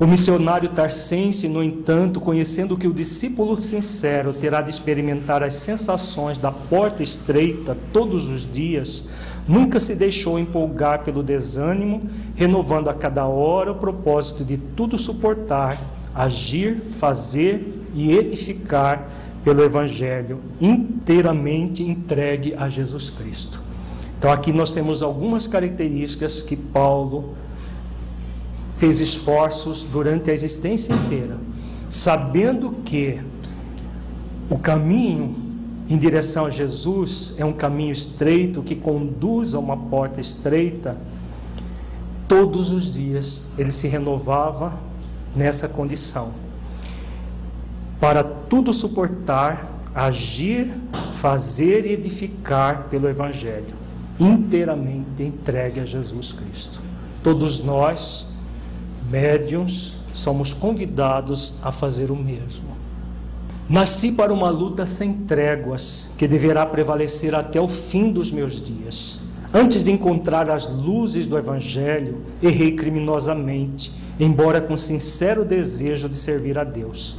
Speaker 2: O missionário tarsense, no entanto, conhecendo que o discípulo sincero terá de experimentar as sensações da porta estreita todos os dias, nunca se deixou empolgar pelo desânimo, renovando a cada hora o propósito de tudo suportar, agir, fazer e edificar pelo Evangelho, inteiramente entregue a Jesus Cristo. Então, aqui nós temos algumas características que Paulo fez esforços durante a existência inteira, sabendo que o caminho em direção a Jesus é um caminho estreito que conduz a uma porta estreita. Todos os dias ele se renovava nessa condição para tudo suportar, agir, fazer e edificar pelo Evangelho, inteiramente entregue a Jesus Cristo. Todos nós, médiums, somos convidados a fazer o mesmo. Nasci para uma luta sem tréguas, que deverá prevalecer até o fim dos meus dias. Antes de encontrar as luzes do Evangelho, errei criminosamente, embora com sincero desejo de servir a Deus.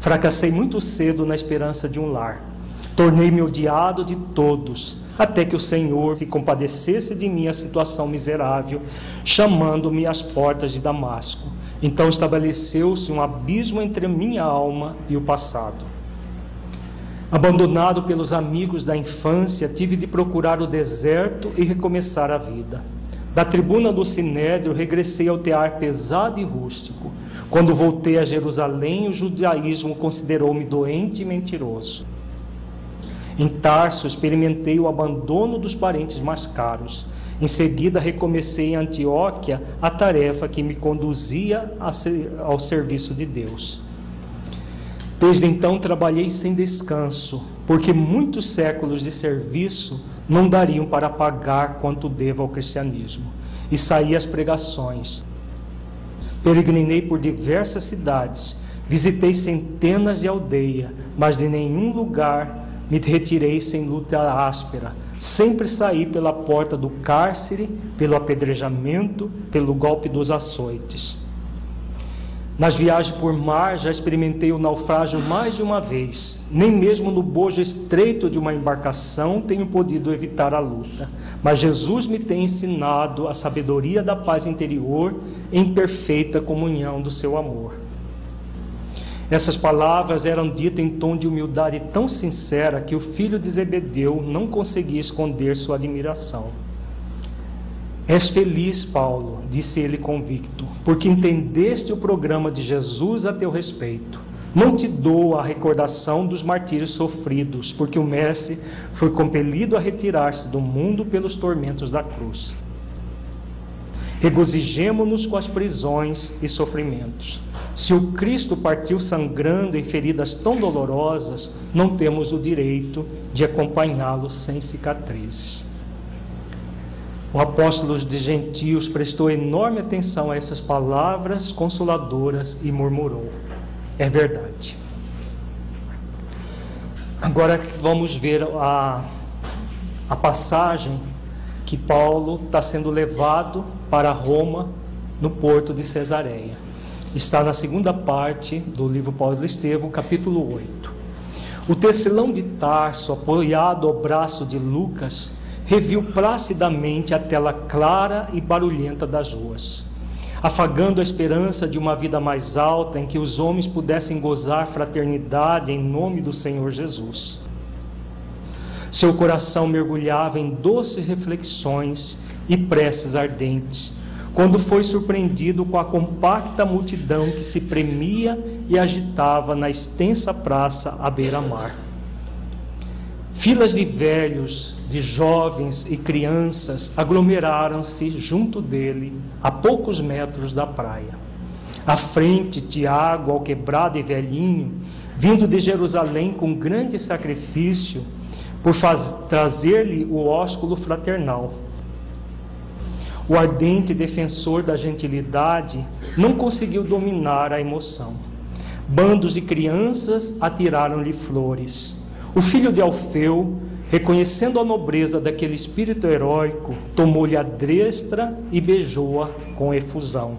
Speaker 2: Fracassei muito cedo na esperança de um lar. Tornei-me odiado de todos, até que o Senhor se compadecesse de minha situação miserável, chamando-me às portas de Damasco. Então estabeleceu-se um abismo entre minha alma e o passado. Abandonado pelos amigos da infância, tive de procurar o deserto e recomeçar a vida. Da tribuna do Sinédrio, regressei ao tear pesado e rústico. Quando voltei a Jerusalém, o judaísmo considerou-me doente e mentiroso. Em Tarso, experimentei o abandono dos parentes mais caros. Em seguida, recomecei em Antioquia a tarefa que me conduzia ao serviço de Deus. Desde então trabalhei sem descanso, porque muitos séculos de serviço não dariam para pagar quanto devo ao cristianismo. E saí às pregações. Peregrinei por diversas cidades, visitei centenas de aldeias, mas de nenhum lugar me retirei sem luta áspera. Sempre saí pela porta do cárcere, pelo apedrejamento, pelo golpe dos açoites. Nas viagens por mar já experimentei o naufrágio mais de uma vez. Nem mesmo no bojo estreito de uma embarcação tenho podido evitar a luta. Mas Jesus me tem ensinado a sabedoria da paz interior em perfeita comunhão do seu amor. Essas palavras eram ditas em tom de humildade tão sincera que o filho de Zebedeu não conseguia esconder sua admiração. És feliz, Paulo, disse ele convicto, porque entendeste o programa de Jesus a teu respeito. Não te dou a recordação dos martírios sofridos, porque o Mestre foi compelido a retirar-se do mundo pelos tormentos da cruz. Regozijemo-nos com as prisões e sofrimentos. Se o Cristo partiu sangrando em feridas tão dolorosas, não temos o direito de acompanhá-lo sem cicatrizes. O apóstolo de gentios prestou enorme atenção a essas palavras consoladoras e murmurou: É verdade. Agora vamos ver a, a passagem que Paulo está sendo levado para Roma no porto de Cesareia. Está na segunda parte do livro Paulo Estevão, capítulo 8. O tecelão de Tarso, apoiado ao braço de Lucas, reviu placidamente a tela clara e barulhenta das ruas, afagando a esperança de uma vida mais alta em que os homens pudessem gozar fraternidade em nome do Senhor Jesus. Seu coração mergulhava em doces reflexões e preces ardentes, quando foi surpreendido com a compacta multidão que se premia e agitava na extensa praça à beira-mar. Filas de velhos, de jovens e crianças aglomeraram-se junto dele, a poucos metros da praia. À frente, Tiago, alquebrado e velhinho, vindo de Jerusalém com grande sacrifício, por trazer-lhe o ósculo fraternal. O ardente defensor da gentilidade não conseguiu dominar a emoção. Bandos de crianças atiraram-lhe flores. O filho de Alfeu, reconhecendo a nobreza daquele espírito heróico, tomou-lhe a destra e beijou-a com efusão.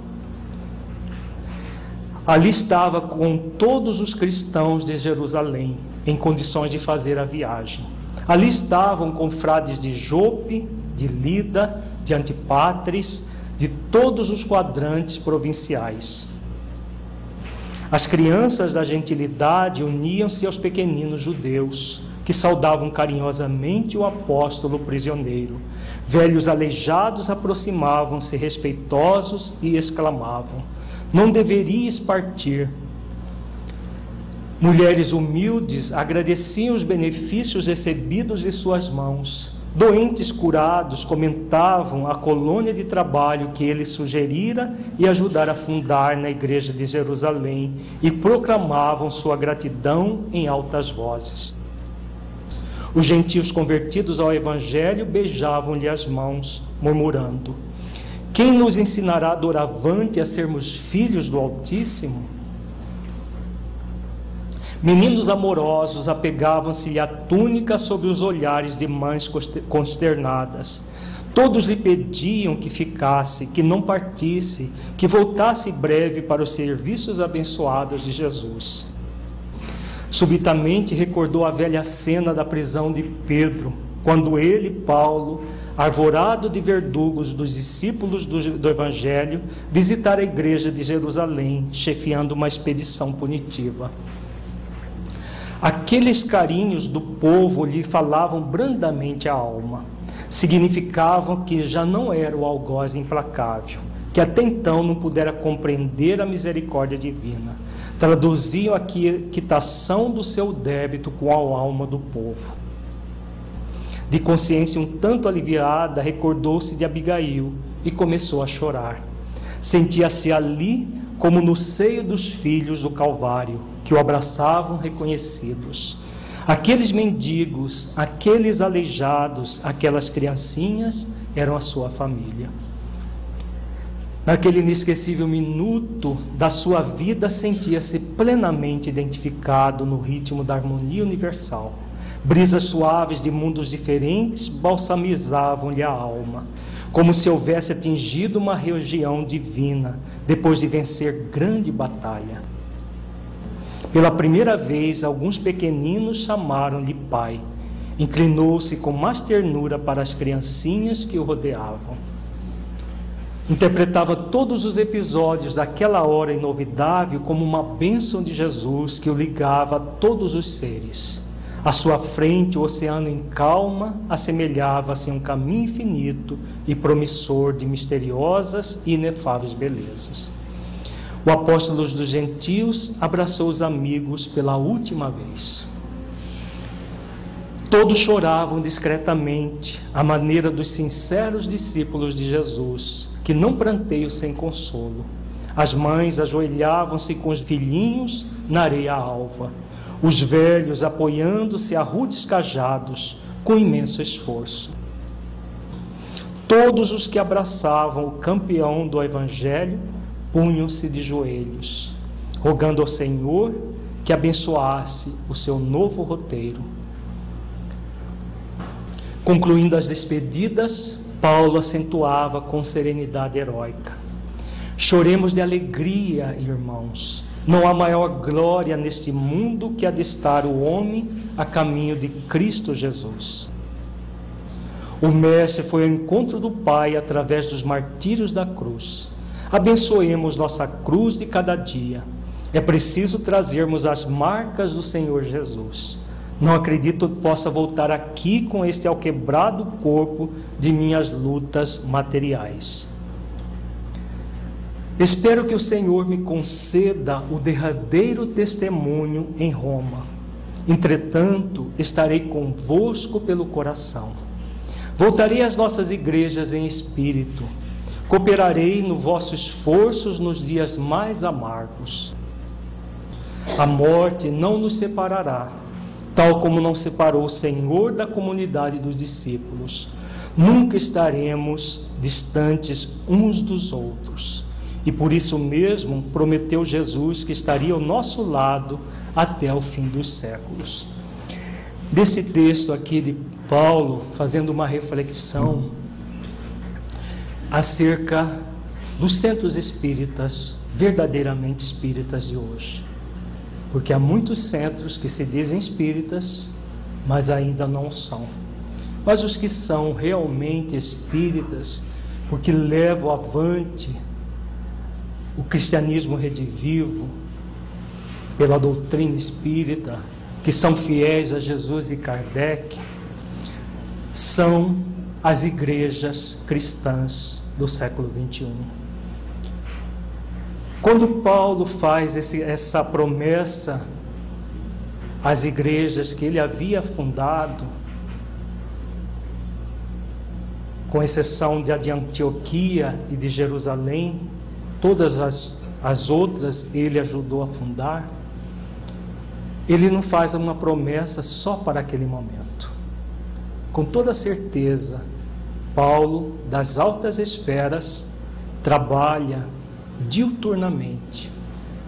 Speaker 2: Ali estava com todos os cristãos de Jerusalém, em condições de fazer a viagem. Ali estavam confrades de Jope, de Lida, de Antipatres, de todos os quadrantes provinciais. As crianças da gentilidade uniam-se aos pequeninos judeus, que saudavam carinhosamente o apóstolo prisioneiro. Velhos aleijados aproximavam-se respeitosos e exclamavam: Não deverias partir. Mulheres humildes agradeciam os benefícios recebidos de suas mãos. Doentes curados comentavam a colônia de trabalho que ele sugerira e ajudara a fundar na igreja de Jerusalém e proclamavam sua gratidão em altas vozes. Os gentios convertidos ao evangelho beijavam-lhe as mãos, murmurando: Quem nos ensinará doravante a sermos filhos do Altíssimo? Meninos amorosos apegavam-se-lhe à túnica sob os olhares de mães consternadas. Todos lhe pediam que ficasse, que não partisse, que voltasse breve para os serviços abençoados de Jesus. Subitamente recordou a velha cena da prisão de Pedro, quando ele, Paulo, arvorado de verdugos dos discípulos do, do Evangelho, visitar a igreja de Jerusalém, chefiando uma expedição punitiva. Aqueles carinhos do povo lhe falavam brandamente a alma. Significavam que já não era o algoz implacável, que até então não pudera compreender a misericórdia divina. Traduziam a quitação do seu débito com a alma do povo. De consciência um tanto aliviada, recordou-se de Abigail e começou a chorar. Sentia-se ali como no seio dos filhos do Calvário, que o abraçavam reconhecidos. Aqueles mendigos, aqueles aleijados, aquelas criancinhas eram a sua família. Naquele inesquecível minuto da sua vida, sentia-se plenamente identificado no ritmo da harmonia universal. Brisas suaves de mundos diferentes balsamizavam-lhe a alma como se houvesse atingido uma região divina depois de vencer grande batalha. Pela primeira vez, alguns pequeninos chamaram-lhe pai. Inclinou-se com mais ternura para as criancinhas que o rodeavam. Interpretava todos os episódios daquela hora inovidável como uma bênção de Jesus que o ligava a todos os seres. À sua frente, o oceano em calma assemelhava-se a um caminho infinito e promissor de misteriosas e inefáveis belezas. O apóstolo dos gentios abraçou os amigos pela última vez. Todos choravam discretamente, à maneira dos sinceros discípulos de Jesus, que não pranteiam sem consolo. As mães ajoelhavam-se com os filhinhos na areia alva os velhos apoiando-se a rudes cajados com imenso esforço. Todos os que abraçavam o campeão do Evangelho punham-se de joelhos, rogando ao Senhor que abençoasse o seu novo roteiro. Concluindo as despedidas, Paulo acentuava com serenidade heróica: Choremos de alegria, irmãos, não há maior glória neste mundo que adestar o homem a caminho de Cristo Jesus. O Mestre foi ao encontro do Pai através dos martírios da cruz. Abençoemos nossa cruz de cada dia. É preciso trazermos as marcas do Senhor Jesus. Não acredito que possa voltar aqui com este alquebrado corpo de minhas lutas materiais. Espero que o Senhor me conceda o derradeiro testemunho em Roma. Entretanto, estarei convosco pelo coração. Voltarei às nossas igrejas em espírito. Cooperarei no vossos esforços nos dias mais amargos. A morte não nos separará, tal como não separou o Senhor da comunidade dos discípulos. Nunca estaremos distantes uns dos outros. E por isso mesmo prometeu Jesus que estaria ao nosso lado até o fim dos séculos. Desse texto aqui de Paulo, fazendo uma reflexão acerca dos centros espíritas, verdadeiramente espíritas de hoje. Porque há muitos centros que se dizem espíritas, mas ainda não são. Mas os que são realmente espíritas, porque levam avante o cristianismo redivivo, pela doutrina espírita, que são fiéis a Jesus e Kardec, são as igrejas cristãs do século 21. Quando Paulo faz esse, essa promessa às igrejas que ele havia fundado, com exceção de Antioquia e de Jerusalém, todas as, as outras ele ajudou a fundar, ele não faz uma promessa só para aquele momento. Com toda certeza, Paulo, das altas esferas, trabalha diuturnamente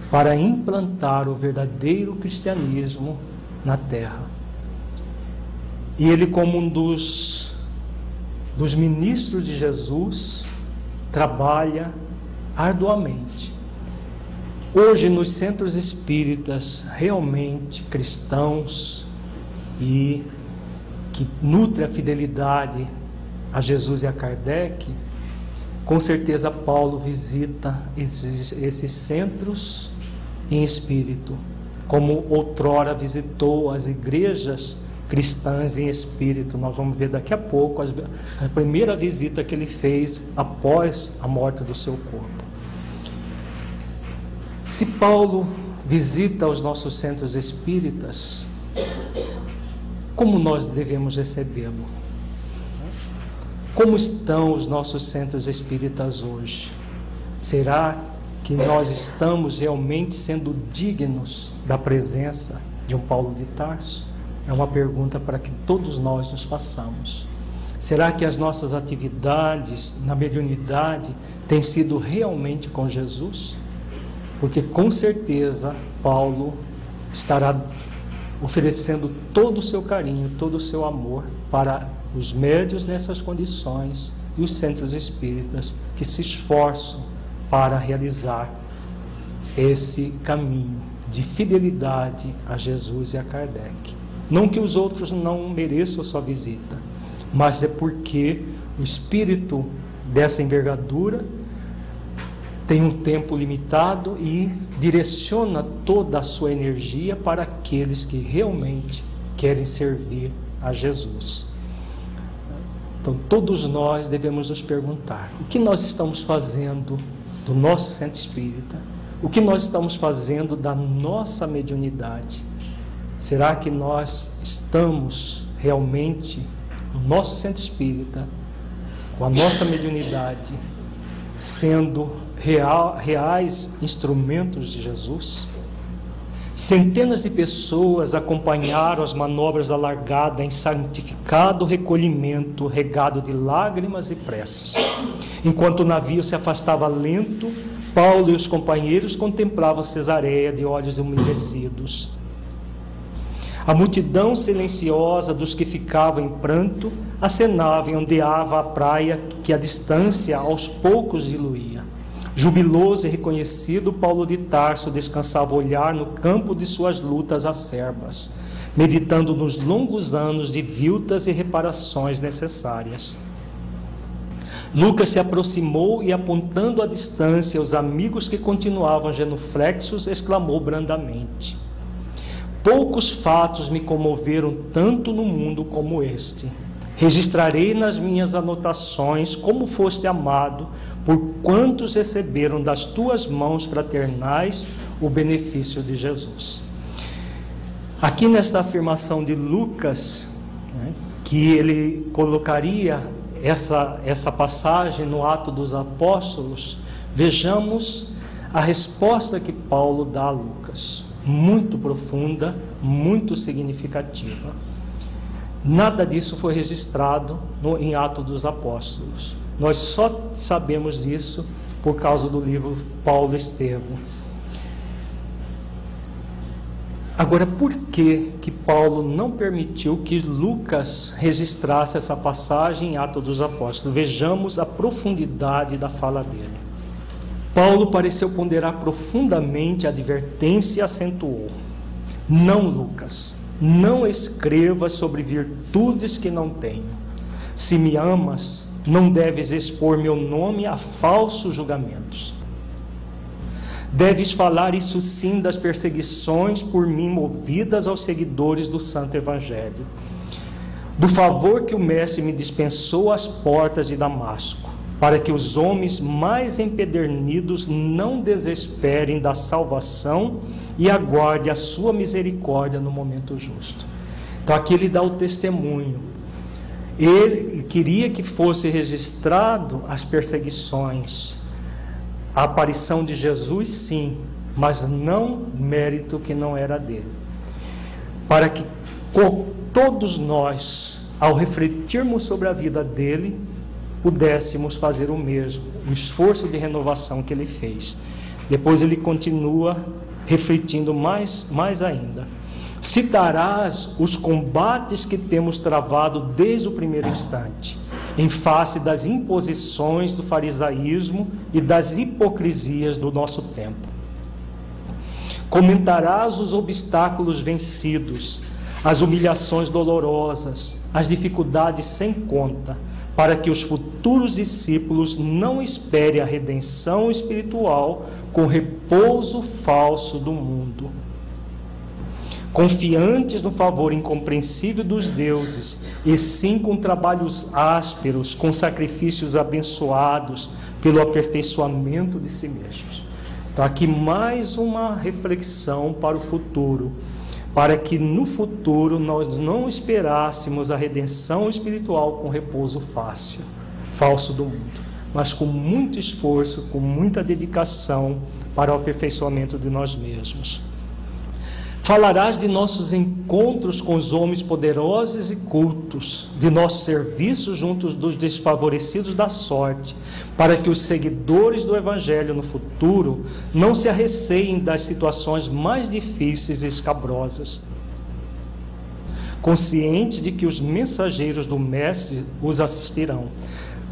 Speaker 2: para implantar o verdadeiro cristianismo na terra. E ele, como um dos, dos ministros de Jesus, trabalha arduamente. Hoje, nos centros espíritas realmente cristãos e que nutre a fidelidade a Jesus e a Kardec, com certeza Paulo visita esses, esses centros em espírito, como outrora visitou as igrejas cristãs em espírito. Nós vamos ver daqui a pouco a primeira visita que ele fez após a morte do seu corpo. Se Paulo visita os nossos centros espíritas, como nós devemos recebê-lo? Como estão os nossos centros espíritas hoje? Será que nós estamos realmente sendo dignos da presença de um Paulo de Tarso? É uma pergunta para que todos nós nos façamos. Será que as nossas atividades na mediunidade têm sido realmente com Jesus? Porque com certeza Paulo estará oferecendo todo o seu carinho, todo o seu amor para os médios nessas condições e os centros espíritas que se esforçam para realizar esse caminho de fidelidade a Jesus e a Kardec. Não que os outros não mereçam sua visita, mas é porque o espírito dessa envergadura tem um tempo limitado e direciona toda a sua energia para aqueles que realmente querem servir a Jesus. Então, todos nós devemos nos perguntar: o que nós estamos fazendo do nosso centro espírita? O que nós estamos fazendo da nossa mediunidade? Será que nós estamos realmente no nosso centro espírita, com a nossa mediunidade, sendo real, reais instrumentos de Jesus? Centenas de pessoas acompanharam as manobras da largada em santificado recolhimento, regado de lágrimas e preces. Enquanto o navio se afastava lento, Paulo e os companheiros contemplavam Cesareia de olhos umedecidos. A multidão silenciosa dos que ficavam em pranto acenava e ondeava a praia que a distância aos poucos diluía. Jubiloso e reconhecido, Paulo de Tarso descansava o olhar no campo de suas lutas acerbas, meditando nos longos anos de viltas e reparações necessárias. Lucas se aproximou e, apontando à distância os amigos que continuavam genuflexos, exclamou brandamente: Poucos fatos me comoveram tanto no mundo como este. Registrarei nas minhas anotações como foste amado por quantos receberam das tuas mãos fraternais o benefício de Jesus. Aqui nesta afirmação de Lucas, né, que ele colocaria essa, essa passagem no Ato dos Apóstolos, vejamos a resposta que Paulo dá a Lucas muito profunda, muito significativa. Nada disso foi registrado no, em Atos dos Apóstolos. Nós só sabemos disso por causa do livro Paulo Estevão. Agora, por que que Paulo não permitiu que Lucas registrasse essa passagem em Atos dos Apóstolos? Vejamos a profundidade da fala dele. Paulo pareceu ponderar profundamente a advertência e acentuou: Não, Lucas, não escrevas sobre virtudes que não tenho. Se me amas, não deves expor meu nome a falsos julgamentos. Deves falar isso sim das perseguições por mim movidas aos seguidores do Santo Evangelho, do favor que o Mestre me dispensou às portas de Damasco para que os homens mais empedernidos não desesperem da salvação e aguardem a sua misericórdia no momento justo. Então aqui ele dá o testemunho. Ele queria que fosse registrado as perseguições, a aparição de Jesus, sim, mas não mérito que não era dele. Para que todos nós, ao refletirmos sobre a vida dele, pudéssemos fazer o mesmo, o esforço de renovação que ele fez. Depois ele continua refletindo mais, mais ainda. Citarás os combates que temos travado desde o primeiro instante, em face das imposições do farisaísmo e das hipocrisias do nosso tempo. Comentarás os obstáculos vencidos, as humilhações dolorosas, as dificuldades sem conta, para que os futuros discípulos não esperem a redenção espiritual com repouso falso do mundo. Confiantes no favor incompreensível dos deuses, e sim com trabalhos ásperos, com sacrifícios abençoados pelo aperfeiçoamento de si mesmos. Então, aqui mais uma reflexão para o futuro para que no futuro nós não esperássemos a redenção espiritual com repouso fácil, falso do mundo, mas com muito esforço, com muita dedicação para o aperfeiçoamento de nós mesmos. Falarás de nossos encontros com os homens poderosos e cultos, de nossos serviços junto dos desfavorecidos da sorte, para que os seguidores do Evangelho no futuro não se arreceiem das situações mais difíceis e escabrosas. Conscientes de que os mensageiros do Mestre os assistirão,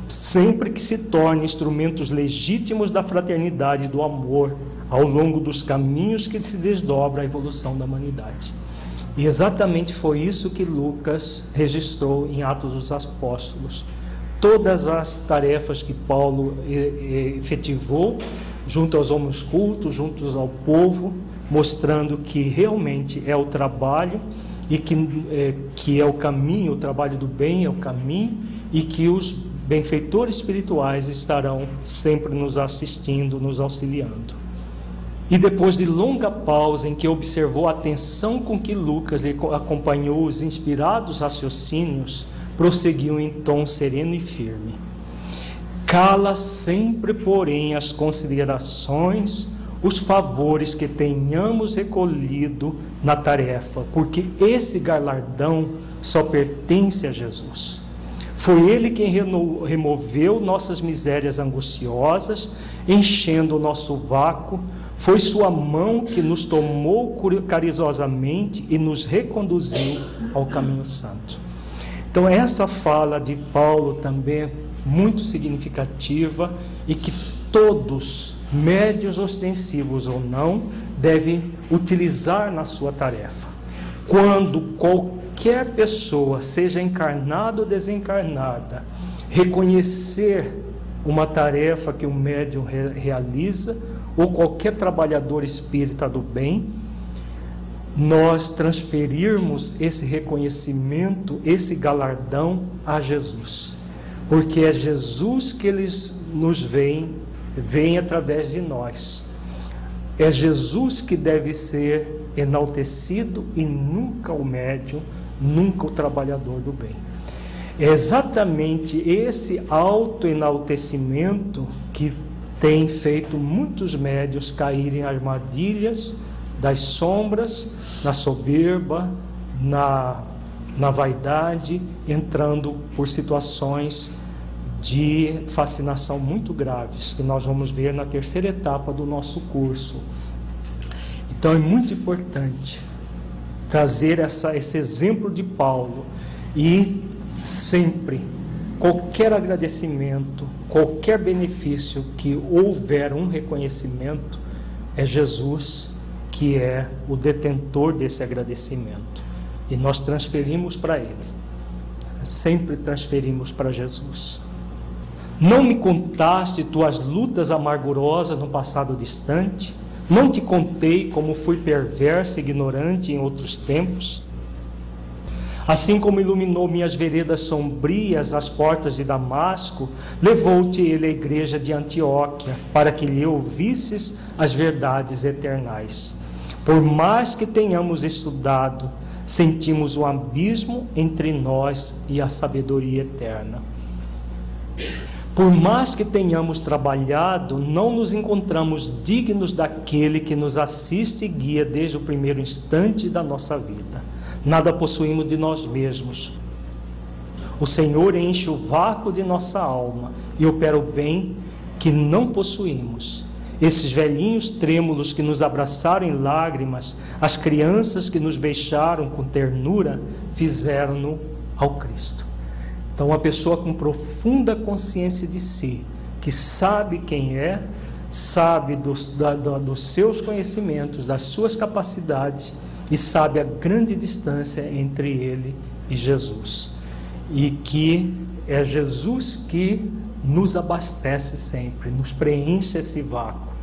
Speaker 2: sempre que se tornem instrumentos legítimos da fraternidade e do amor ao longo dos caminhos que se desdobra a evolução da humanidade. E exatamente foi isso que Lucas registrou em Atos dos Apóstolos. Todas as tarefas que Paulo efetivou junto aos homens cultos, juntos ao povo, mostrando que realmente é o trabalho e que é, que é o caminho, o trabalho do bem é o caminho e que os benfeitores espirituais estarão sempre nos assistindo, nos auxiliando. E depois de longa pausa em que observou a atenção com que Lucas lhe acompanhou os inspirados raciocínios, prosseguiu em tom sereno e firme. Cala sempre, porém, as considerações, os favores que tenhamos recolhido na tarefa, porque esse galardão só pertence a Jesus. Foi Ele quem removeu nossas misérias angustiosas, enchendo o nosso vácuo. Foi Sua mão que nos tomou carinhosamente e nos reconduziu ao caminho santo. Então, essa fala de Paulo também é muito significativa e que todos, médios ostensivos ou não, devem utilizar na sua tarefa. Quando qualquer qualquer pessoa, seja encarnada ou desencarnada, reconhecer uma tarefa que o médium re realiza, ou qualquer trabalhador espírita do bem, nós transferirmos esse reconhecimento, esse galardão a Jesus. Porque é Jesus que eles nos veem, vem através de nós. É Jesus que deve ser enaltecido e nunca o médium nunca o trabalhador do bem. É exatamente esse autoenaltecimento que tem feito muitos médios caírem em armadilhas das sombras, na soberba, na, na vaidade, entrando por situações de fascinação muito graves, que nós vamos ver na terceira etapa do nosso curso. Então é muito importante trazer essa, esse exemplo de Paulo e sempre, qualquer agradecimento, qualquer benefício que houver um reconhecimento, é Jesus que é o detentor desse agradecimento. E nós transferimos para Ele. Sempre transferimos para Jesus. Não me contaste tuas lutas amargurosas no passado distante? Não te contei como fui perverso e ignorante em outros tempos? Assim como iluminou minhas veredas sombrias as portas de Damasco, levou-te ele à igreja de Antioquia, para que lhe ouvisses as verdades eternais. Por mais que tenhamos estudado, sentimos o abismo entre nós e a sabedoria eterna. Por mais que tenhamos trabalhado, não nos encontramos dignos daquele que nos assiste e guia desde o primeiro instante da nossa vida. Nada possuímos de nós mesmos. O Senhor enche o vácuo de nossa alma e opera o bem que não possuímos. Esses velhinhos trêmulos que nos abraçaram em lágrimas, as crianças que nos beijaram com ternura, fizeram-no ao Cristo. Então, uma pessoa com profunda consciência de si, que sabe quem é, sabe dos, da, dos seus conhecimentos, das suas capacidades e sabe a grande distância entre ele e Jesus. E que é Jesus que nos abastece sempre, nos preenche esse vácuo.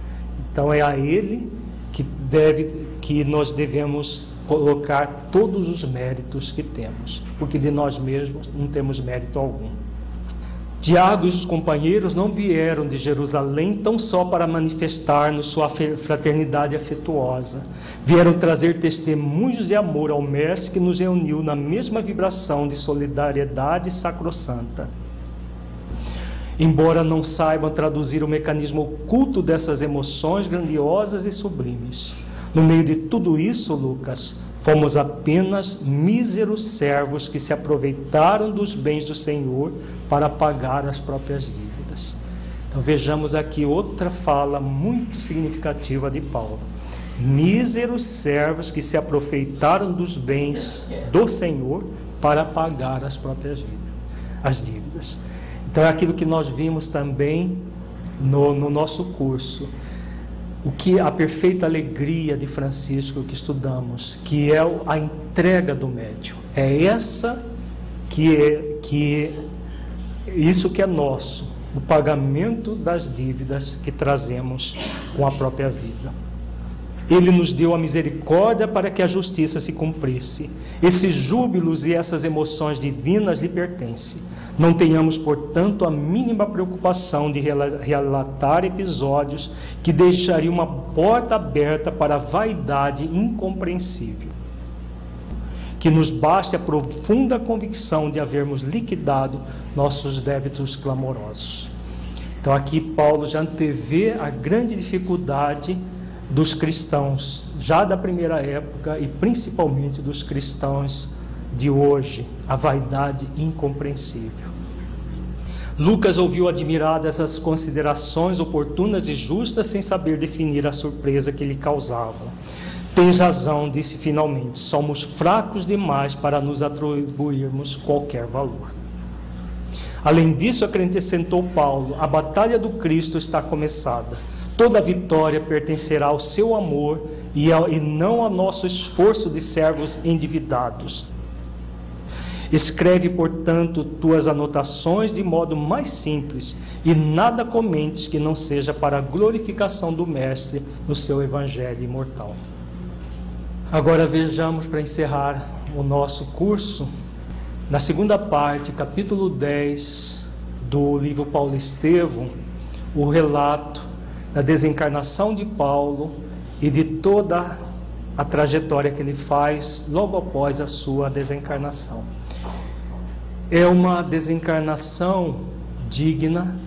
Speaker 2: Então é a ele que deve que nós devemos colocar todos os méritos que temos, porque de nós mesmos não temos mérito algum. Tiago e os companheiros não vieram de Jerusalém tão só para manifestar-nos sua fraternidade afetuosa. Vieram trazer testemunhos de amor ao Mestre que nos reuniu na mesma vibração de solidariedade sacrossanta. Embora não saibam traduzir o mecanismo oculto dessas emoções grandiosas e sublimes. No meio de tudo isso, Lucas, Fomos apenas míseros servos que se aproveitaram dos bens do Senhor para pagar as próprias dívidas. Então vejamos aqui outra fala muito significativa de Paulo. Míseros servos que se aproveitaram dos bens do Senhor para pagar as próprias dívidas. As dívidas. Então é aquilo que nós vimos também no, no nosso curso o que a perfeita alegria de Francisco que estudamos, que é a entrega do médium. É essa que é que isso que é nosso, o pagamento das dívidas que trazemos com a própria vida. Ele nos deu a misericórdia para que a justiça se cumprisse. Esses júbilos e essas emoções divinas lhe pertencem. Não tenhamos, portanto, a mínima preocupação de relatar episódios que deixariam uma porta aberta para a vaidade incompreensível. Que nos baste a profunda convicção de havermos liquidado nossos débitos clamorosos. Então, aqui Paulo já antevê a grande dificuldade dos cristãos, já da primeira época e principalmente dos cristãos de hoje, a vaidade incompreensível. Lucas ouviu admirado essas considerações oportunas e justas, sem saber definir a surpresa que lhe causavam. Tens razão, disse finalmente, somos fracos demais para nos atribuirmos qualquer valor. Além disso, acrescentou Paulo, a batalha do Cristo está começada. Toda vitória pertencerá ao seu amor e, ao, e não ao nosso esforço de servos endividados. Escreve, portanto, tuas anotações de modo mais simples e nada comentes que não seja para a glorificação do Mestre no seu Evangelho imortal. Agora vejamos para encerrar o nosso curso, na segunda parte, capítulo 10 do livro Paulo Estevão, o relato da desencarnação de Paulo e de toda a trajetória que ele faz logo após a sua desencarnação é uma desencarnação digna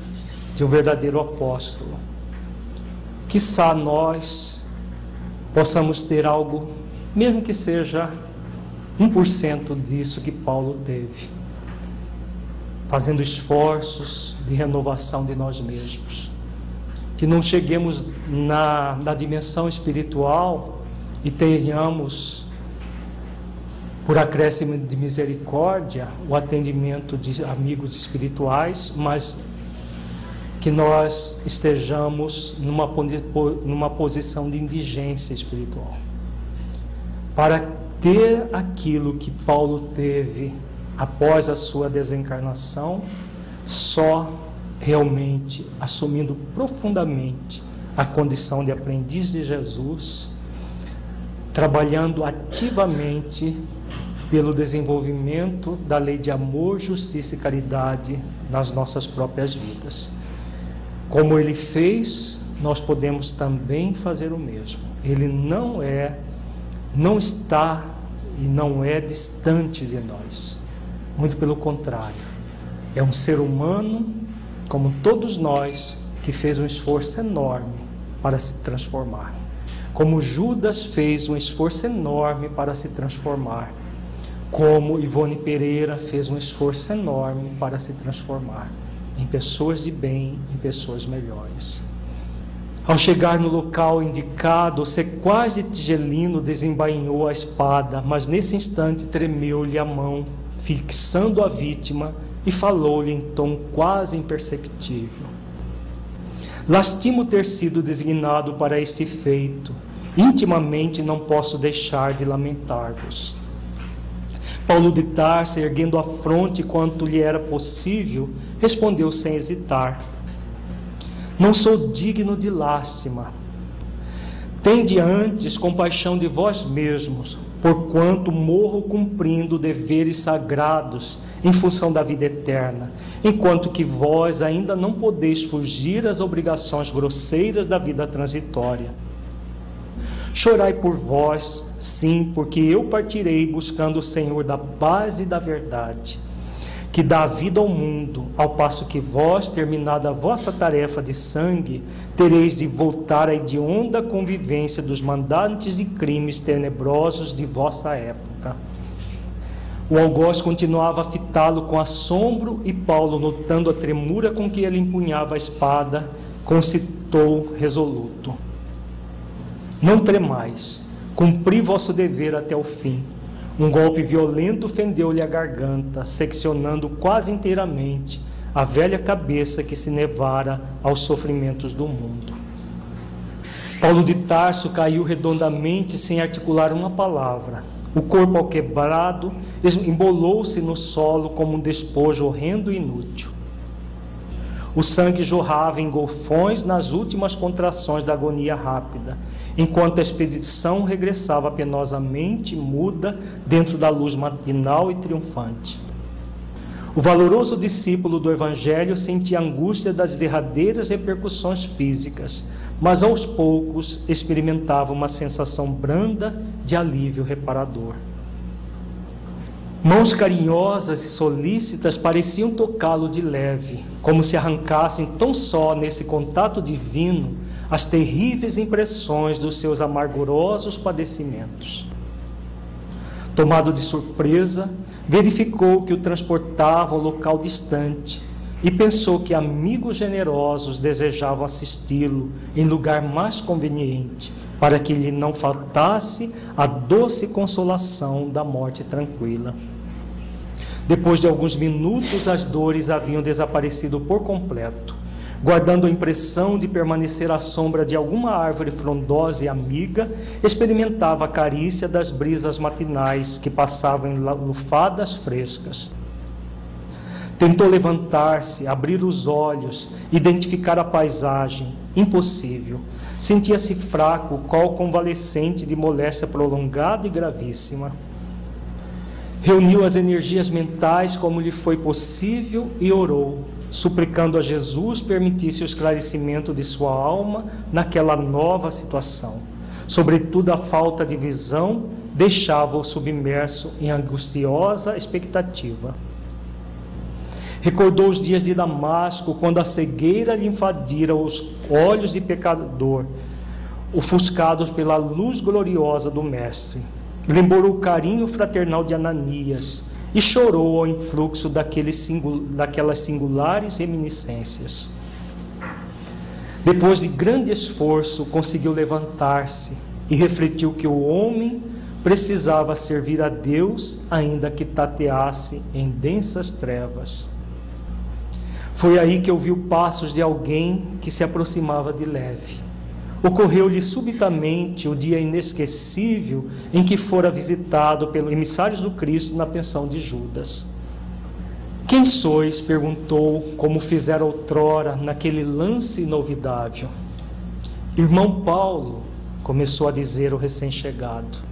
Speaker 2: de um verdadeiro apóstolo. Quizá nós possamos ter algo, mesmo que seja 1% disso que Paulo teve, fazendo esforços de renovação de nós mesmos. Que não cheguemos na, na dimensão espiritual e tenhamos por acréscimo de misericórdia, o atendimento de amigos espirituais, mas que nós estejamos numa, numa posição de indigência espiritual. Para ter aquilo que Paulo teve após a sua desencarnação, só realmente assumindo profundamente a condição de aprendiz de Jesus, trabalhando ativamente pelo desenvolvimento da lei de amor, justiça e caridade nas nossas próprias vidas. Como ele fez, nós podemos também fazer o mesmo. Ele não é, não está e não é distante de nós. Muito pelo contrário. É um ser humano, como todos nós, que fez um esforço enorme para se transformar. Como Judas fez um esforço enorme para se transformar como Ivone Pereira fez um esforço enorme para se transformar em pessoas de bem, em pessoas melhores. Ao chegar no local indicado, o sequaz de Tigelino desembainhou a espada, mas nesse instante tremeu-lhe a mão, fixando a vítima, e falou-lhe em tom quase imperceptível. Lastimo ter sido designado para este feito, intimamente não posso deixar de lamentar-vos. Paulo de Tarso, erguendo a fronte quanto lhe era possível, respondeu sem hesitar: Não sou digno de lástima. Tende antes compaixão de vós mesmos, porquanto morro cumprindo deveres sagrados em função da vida eterna, enquanto que vós ainda não podeis fugir às obrigações grosseiras da vida transitória. Chorai por vós, sim, porque eu partirei buscando o Senhor da paz e da verdade, que dá vida ao mundo, ao passo que vós, terminada a vossa tarefa de sangue, tereis de voltar à hedionda convivência dos mandantes de crimes tenebrosos de vossa época. O algoz continuava a fitá-lo com assombro e Paulo, notando a tremura com que ele empunhava a espada, concitou resoluto. Não tremais, cumpri vosso dever até o fim. Um golpe violento fendeu-lhe a garganta, seccionando quase inteiramente a velha cabeça que se nevara aos sofrimentos do mundo. Paulo de Tarso caiu redondamente sem articular uma palavra. O corpo ao quebrado embolou-se no solo como um despojo horrendo e inútil. O sangue jorrava em golfões nas últimas contrações da agonia rápida, enquanto a expedição regressava penosamente muda dentro da luz matinal e triunfante. O valoroso discípulo do Evangelho sentia angústia das derradeiras repercussões físicas, mas aos poucos experimentava uma sensação branda de alívio reparador. Mãos carinhosas e solícitas pareciam tocá-lo de leve, como se arrancassem tão só nesse contato divino as terríveis impressões dos seus amargurosos padecimentos. Tomado de surpresa, verificou que o transportava ao local distante e pensou que amigos generosos desejavam assisti-lo em lugar mais conveniente, para que lhe não faltasse a doce consolação da morte tranquila. Depois de alguns minutos, as dores haviam desaparecido por completo. Guardando a impressão de permanecer à sombra de alguma árvore frondosa e amiga, experimentava a carícia das brisas matinais que passavam em lufadas frescas. Tentou levantar-se, abrir os olhos, identificar a paisagem. Impossível. Sentia-se fraco, qual convalescente de moléstia prolongada e gravíssima. Reuniu as energias mentais como lhe foi possível e orou, suplicando a Jesus permitisse o esclarecimento de sua alma naquela nova situação. Sobretudo a falta de visão deixava-o submerso em angustiosa expectativa. Recordou os dias de Damasco, quando a cegueira lhe invadira os olhos de pecador, ofuscados pela luz gloriosa do Mestre. Lembrou o carinho fraternal de Ananias e chorou ao influxo singul daquelas singulares reminiscências. Depois de grande esforço, conseguiu levantar-se e refletiu que o homem precisava servir a Deus, ainda que tateasse em densas trevas. Foi aí que ouviu passos de alguém que se aproximava de leve. Ocorreu-lhe subitamente o dia inesquecível em que fora visitado pelos emissários do Cristo na pensão de Judas. Quem sois? perguntou, como fizera outrora naquele lance inovidável. Irmão Paulo, começou a dizer o recém-chegado.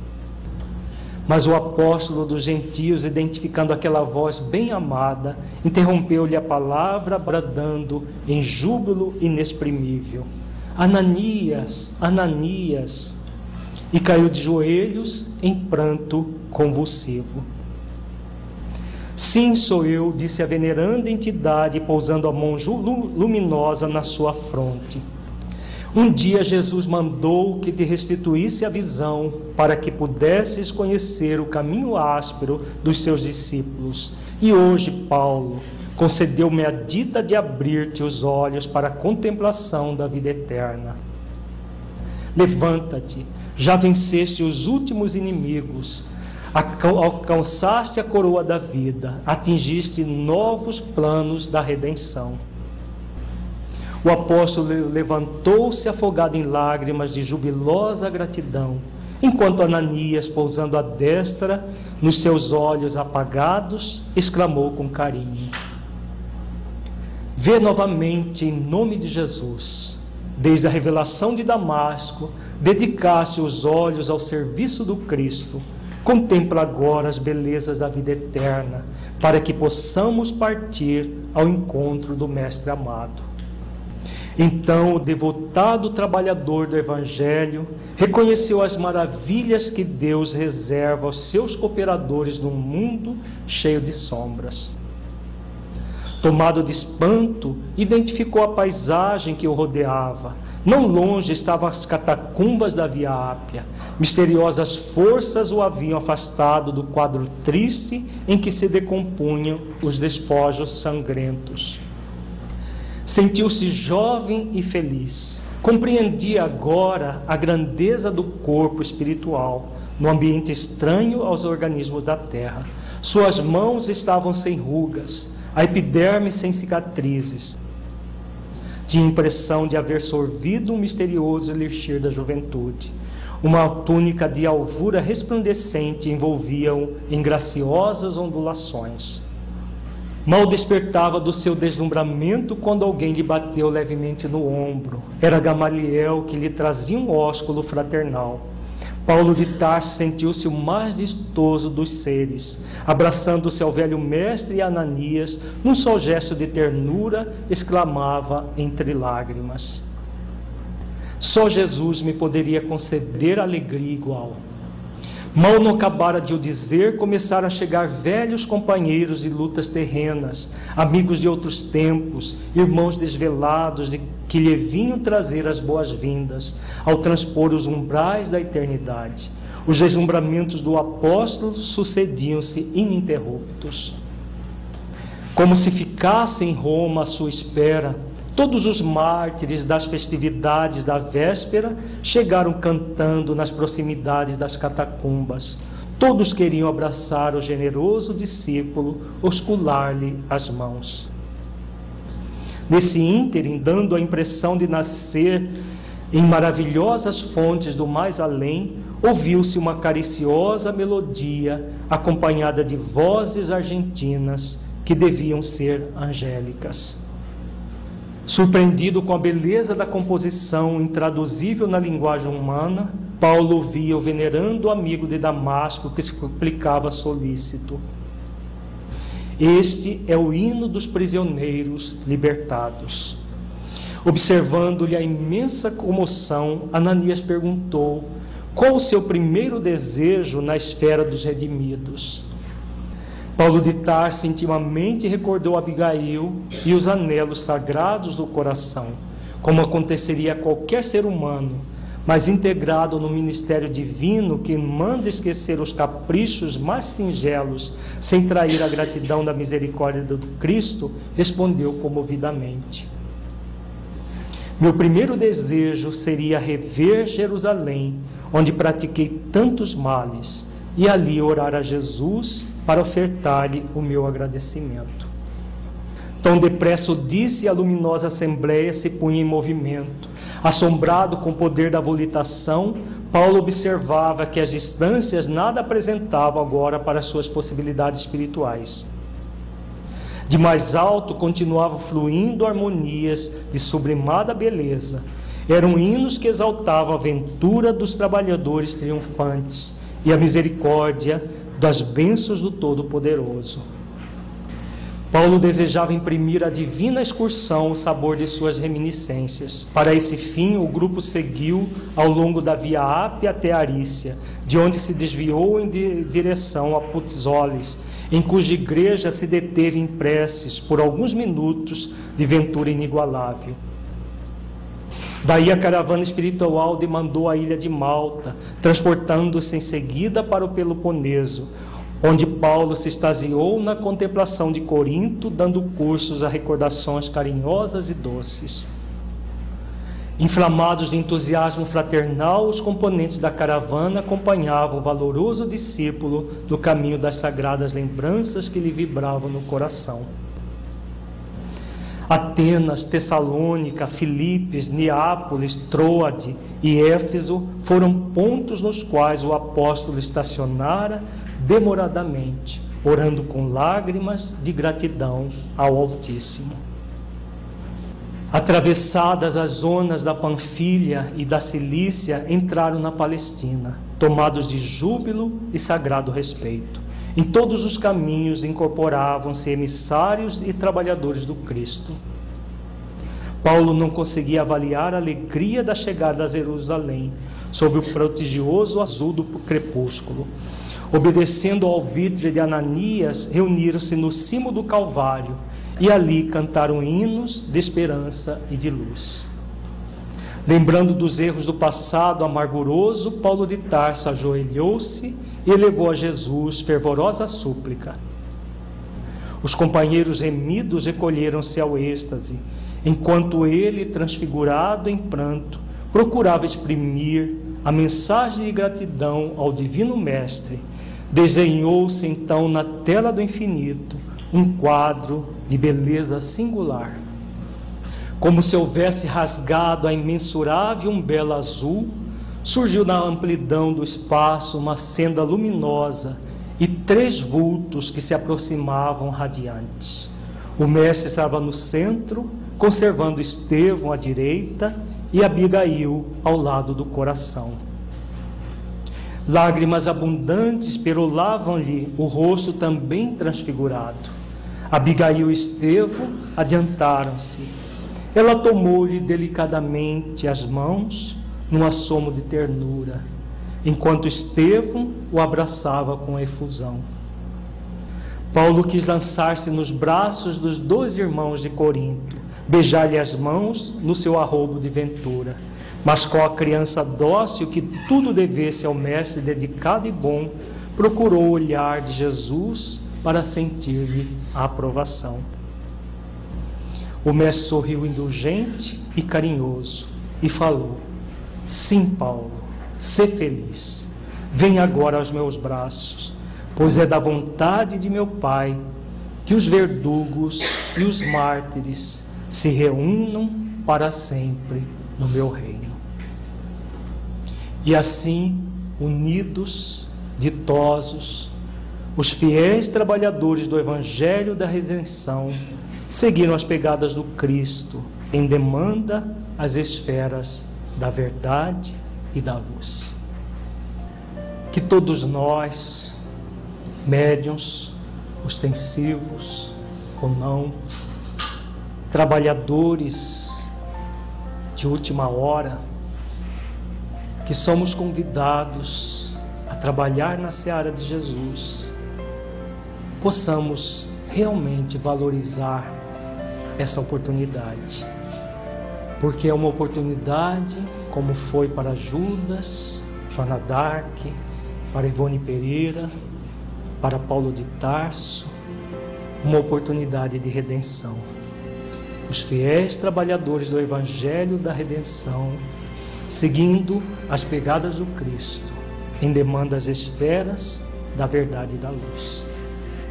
Speaker 2: Mas o apóstolo dos gentios, identificando aquela voz bem amada, interrompeu-lhe a palavra, bradando em júbilo inexprimível: Ananias, Ananias! E caiu de joelhos em pranto convulsivo. Sim, sou eu, disse a veneranda entidade, pousando a mão luminosa na sua fronte. Um dia Jesus mandou que te restituísse a visão para que pudesses conhecer o caminho áspero dos seus discípulos. E hoje, Paulo, concedeu-me a dita de abrir-te os olhos para a contemplação da vida eterna. Levanta-te, já venceste os últimos inimigos, alcançaste a coroa da vida, atingiste novos planos da redenção. O apóstolo levantou-se afogado em lágrimas de jubilosa gratidão, enquanto Ananias, pousando a destra nos seus olhos apagados, exclamou com carinho: Vê novamente em nome de Jesus. Desde a revelação de Damasco, dedicaste os olhos ao serviço do Cristo. Contempla agora as belezas da vida eterna, para que possamos partir ao encontro do Mestre amado. Então o devotado trabalhador do Evangelho reconheceu as maravilhas que Deus reserva aos seus cooperadores num mundo cheio de sombras. Tomado de espanto, identificou a paisagem que o rodeava. Não longe estavam as catacumbas da Via Ápia. Misteriosas forças o haviam afastado do quadro triste em que se decompunham os despojos sangrentos. Sentiu-se jovem e feliz. Compreendia agora a grandeza do corpo espiritual no ambiente estranho aos organismos da terra. Suas mãos estavam sem rugas, a epiderme sem cicatrizes. Tinha impressão de haver sorvido um misterioso elixir da juventude. Uma túnica de alvura resplandecente envolvia-o em graciosas ondulações. Mal despertava do seu deslumbramento quando alguém lhe bateu levemente no ombro. Era Gamaliel que lhe trazia um ósculo fraternal. Paulo de Tarso sentiu-se o mais distoso dos seres. Abraçando-se ao velho mestre Ananias, num só gesto de ternura, exclamava entre lágrimas: Só Jesus me poderia conceder alegria igual. Mal não acabara de o dizer, começaram a chegar velhos companheiros de lutas terrenas, amigos de outros tempos, irmãos desvelados de que lhe vinham trazer as boas-vindas ao transpor os umbrais da eternidade. Os deslumbramentos do apóstolo sucediam-se ininterruptos. Como se ficasse em Roma à sua espera, Todos os mártires das festividades da véspera chegaram cantando nas proximidades das catacumbas. Todos queriam abraçar o generoso discípulo, oscular-lhe as mãos. Nesse ínterim, dando a impressão de nascer em maravilhosas fontes do mais além, ouviu-se uma cariciosa melodia acompanhada de vozes argentinas que deviam ser angélicas. Surpreendido com a beleza da composição intraduzível na linguagem humana, Paulo via o venerando amigo de Damasco que se suplicava solícito. Este é o hino dos prisioneiros libertados. Observando-lhe a imensa comoção, Ananias perguntou: qual o seu primeiro desejo na esfera dos redimidos? Paulo de Tarso intimamente recordou Abigail e os anelos sagrados do coração, como aconteceria a qualquer ser humano, mas integrado no ministério divino que manda esquecer os caprichos mais singelos, sem trair a gratidão da misericórdia do Cristo, respondeu comovidamente: Meu primeiro desejo seria rever Jerusalém, onde pratiquei tantos males, e ali orar a Jesus para ofertar-lhe o meu agradecimento. Tão depressa disse a luminosa assembleia se punha em movimento. Assombrado com o poder da volitação, Paulo observava que as distâncias nada apresentavam agora para suas possibilidades espirituais. De mais alto continuavam fluindo harmonias de sublimada beleza. Eram hinos que exaltavam a aventura dos trabalhadores triunfantes e a misericórdia das bênçãos do Todo-Poderoso. Paulo desejava imprimir a divina excursão o sabor de suas reminiscências. Para esse fim, o grupo seguiu ao longo da Via Ápia até Arícia, de onde se desviou em direção a Putzoles, em cuja igreja se deteve em preces por alguns minutos de ventura inigualável. Daí a caravana espiritual demandou a ilha de Malta, transportando-se em seguida para o Peloponeso, onde Paulo se extasiou na contemplação de Corinto, dando cursos a recordações carinhosas e doces. Inflamados de entusiasmo fraternal, os componentes da caravana acompanhavam o valoroso discípulo no caminho das sagradas lembranças que lhe vibravam no coração. Atenas, Tessalônica, Filipes, Neápolis, Troade e Éfeso foram pontos nos quais o apóstolo estacionara demoradamente, orando com lágrimas de gratidão ao Altíssimo. Atravessadas as zonas da Panfilha e da Cilícia, entraram na Palestina, tomados de júbilo e sagrado respeito. Em todos os caminhos incorporavam-se emissários e trabalhadores do Cristo. Paulo não conseguia avaliar a alegria da chegada a Jerusalém sob o prodigioso azul do crepúsculo. Obedecendo ao alvitre de Ananias, reuniram-se no cimo do Calvário e ali cantaram hinos de esperança e de luz. Lembrando dos erros do passado amarguroso, Paulo de Tarso ajoelhou-se e elevou a Jesus fervorosa súplica. Os companheiros remidos recolheram-se ao êxtase, enquanto ele, transfigurado em pranto, procurava exprimir a mensagem de gratidão ao Divino Mestre. Desenhou-se então na tela do infinito um quadro de beleza singular. Como se houvesse rasgado a imensurável umbela azul, surgiu na amplidão do espaço uma senda luminosa e três vultos que se aproximavam radiantes. O mestre estava no centro, conservando Estevão à direita e Abigail ao lado do coração. Lágrimas abundantes perolavam-lhe o rosto também transfigurado. Abigail e Estevão adiantaram-se. Ela tomou-lhe delicadamente as mãos, num assomo de ternura, enquanto Estevão o abraçava com efusão. Paulo quis lançar-se nos braços dos dois irmãos de Corinto, beijar-lhe as mãos no seu arrobo de ventura. Mas com a criança dócil que tudo devesse ao mestre dedicado e bom, procurou o olhar de Jesus para sentir-lhe a aprovação. O mestre sorriu indulgente e carinhoso e falou: Sim, Paulo, sê feliz. Vem agora aos meus braços, pois é da vontade de meu Pai que os verdugos e os mártires se reúnam para sempre no meu reino. E assim, unidos, ditosos, os fiéis trabalhadores do Evangelho da Redenção seguiram as pegadas do Cristo em demanda às esferas da verdade e da luz. Que todos nós, médiums, ostensivos ou não, trabalhadores de última hora, que somos convidados a trabalhar na seara de Jesus possamos realmente valorizar essa oportunidade. Porque é uma oportunidade, como foi para Judas, Joana Dark, para Ivone Pereira, para Paulo de Tarso, uma oportunidade de redenção. Os fiéis trabalhadores do Evangelho da Redenção, seguindo as pegadas do Cristo, em demandas esferas da verdade e da luz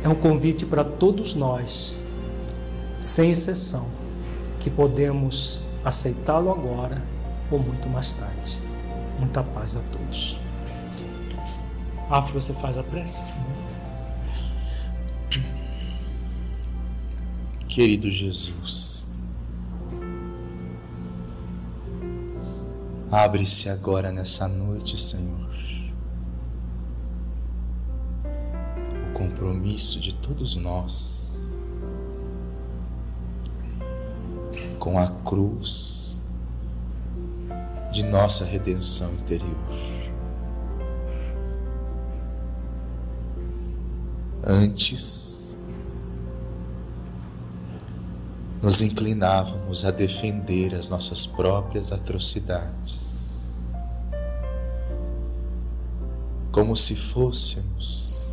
Speaker 2: é um convite para todos nós, sem exceção, que podemos aceitá-lo agora ou muito mais tarde. Muita paz a todos. Afro, você faz a prece?
Speaker 3: Querido Jesus, abre-se agora nessa noite, Senhor compromisso de todos nós com a cruz de nossa redenção interior. Antes, nos inclinávamos a defender as nossas próprias atrocidades, como se fôssemos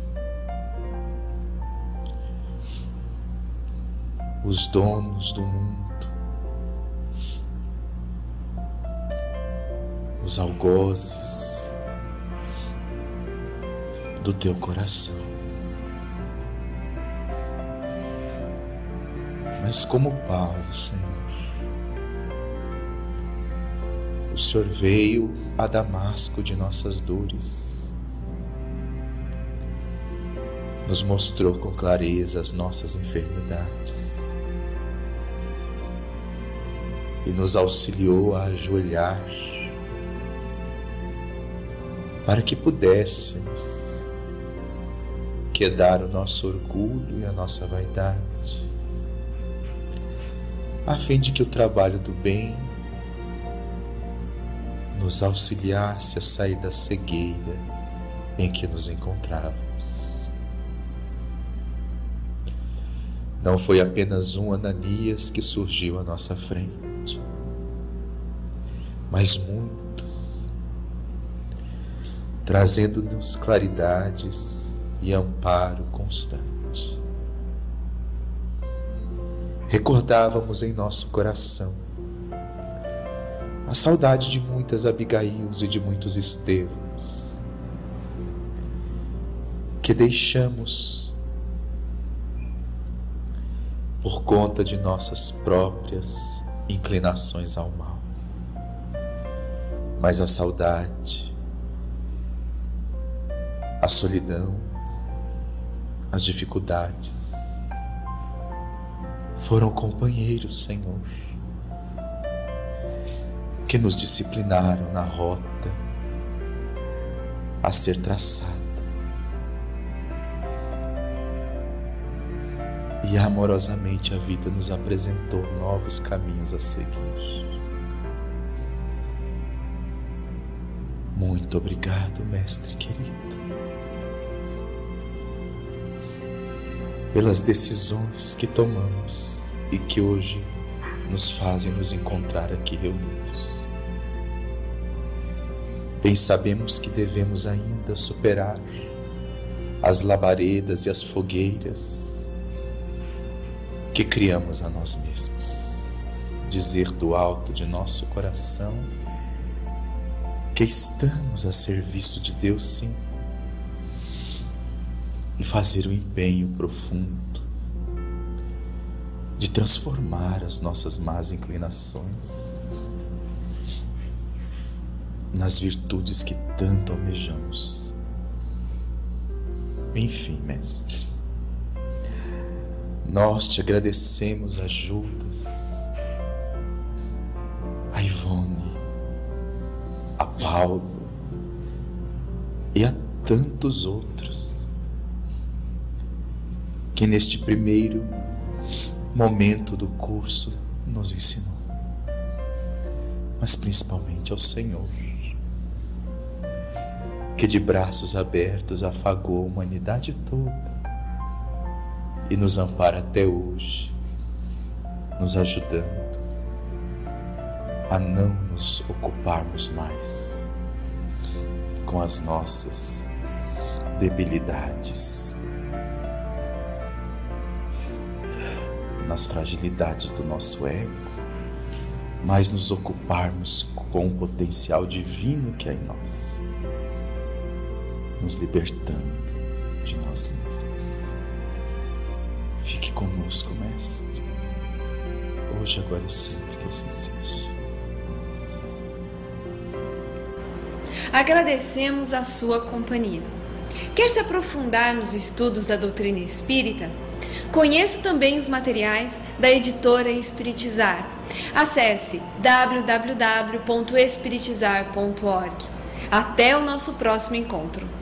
Speaker 3: os donos do mundo, os algozes do teu coração. Mas como Paulo, Senhor, o Senhor veio a Damasco de nossas dores, nos mostrou com clareza as nossas enfermidades e nos auxiliou a ajoelhar para que pudéssemos quedar o nosso orgulho e a nossa vaidade, a fim de que o trabalho do bem nos auxiliasse a sair da cegueira em que nos encontrávamos. Não foi apenas um Ananias que surgiu à nossa frente, mas muitos, trazendo-nos claridades e amparo constante. Recordávamos em nosso coração a saudade de muitas Abigails e de muitos Estevãos, que deixamos por conta de nossas próprias inclinações ao mal. Mas a saudade, a solidão, as dificuldades foram companheiros, Senhor que nos disciplinaram na rota a ser traçada. E amorosamente a vida nos apresentou novos caminhos a seguir. Muito obrigado, Mestre querido, pelas decisões que tomamos e que hoje nos fazem nos encontrar aqui reunidos. Bem sabemos que devemos ainda superar as labaredas e as fogueiras que criamos a nós mesmos. Dizer do alto de nosso coração que estamos a serviço de Deus, sim, e fazer um empenho profundo de transformar as nossas más inclinações nas virtudes que tanto almejamos. Enfim, Mestre, nós te agradecemos a Judas, a Ivone, a Paulo e a tantos outros que neste primeiro momento do curso nos ensinou, mas principalmente ao Senhor que de braços abertos afagou a humanidade toda e nos ampara até hoje, nos ajudando a não nos ocuparmos mais com as nossas debilidades, nas fragilidades do nosso ego, mas nos ocuparmos com o potencial divino que há em nós nos libertando de nós mesmos. Fique conosco, Mestre, hoje, agora e sempre que assim seja.
Speaker 1: Agradecemos a sua companhia. Quer se aprofundar nos estudos da doutrina espírita? Conheça também os materiais da editora Espiritizar. Acesse www.espiritizar.org. Até o nosso próximo encontro.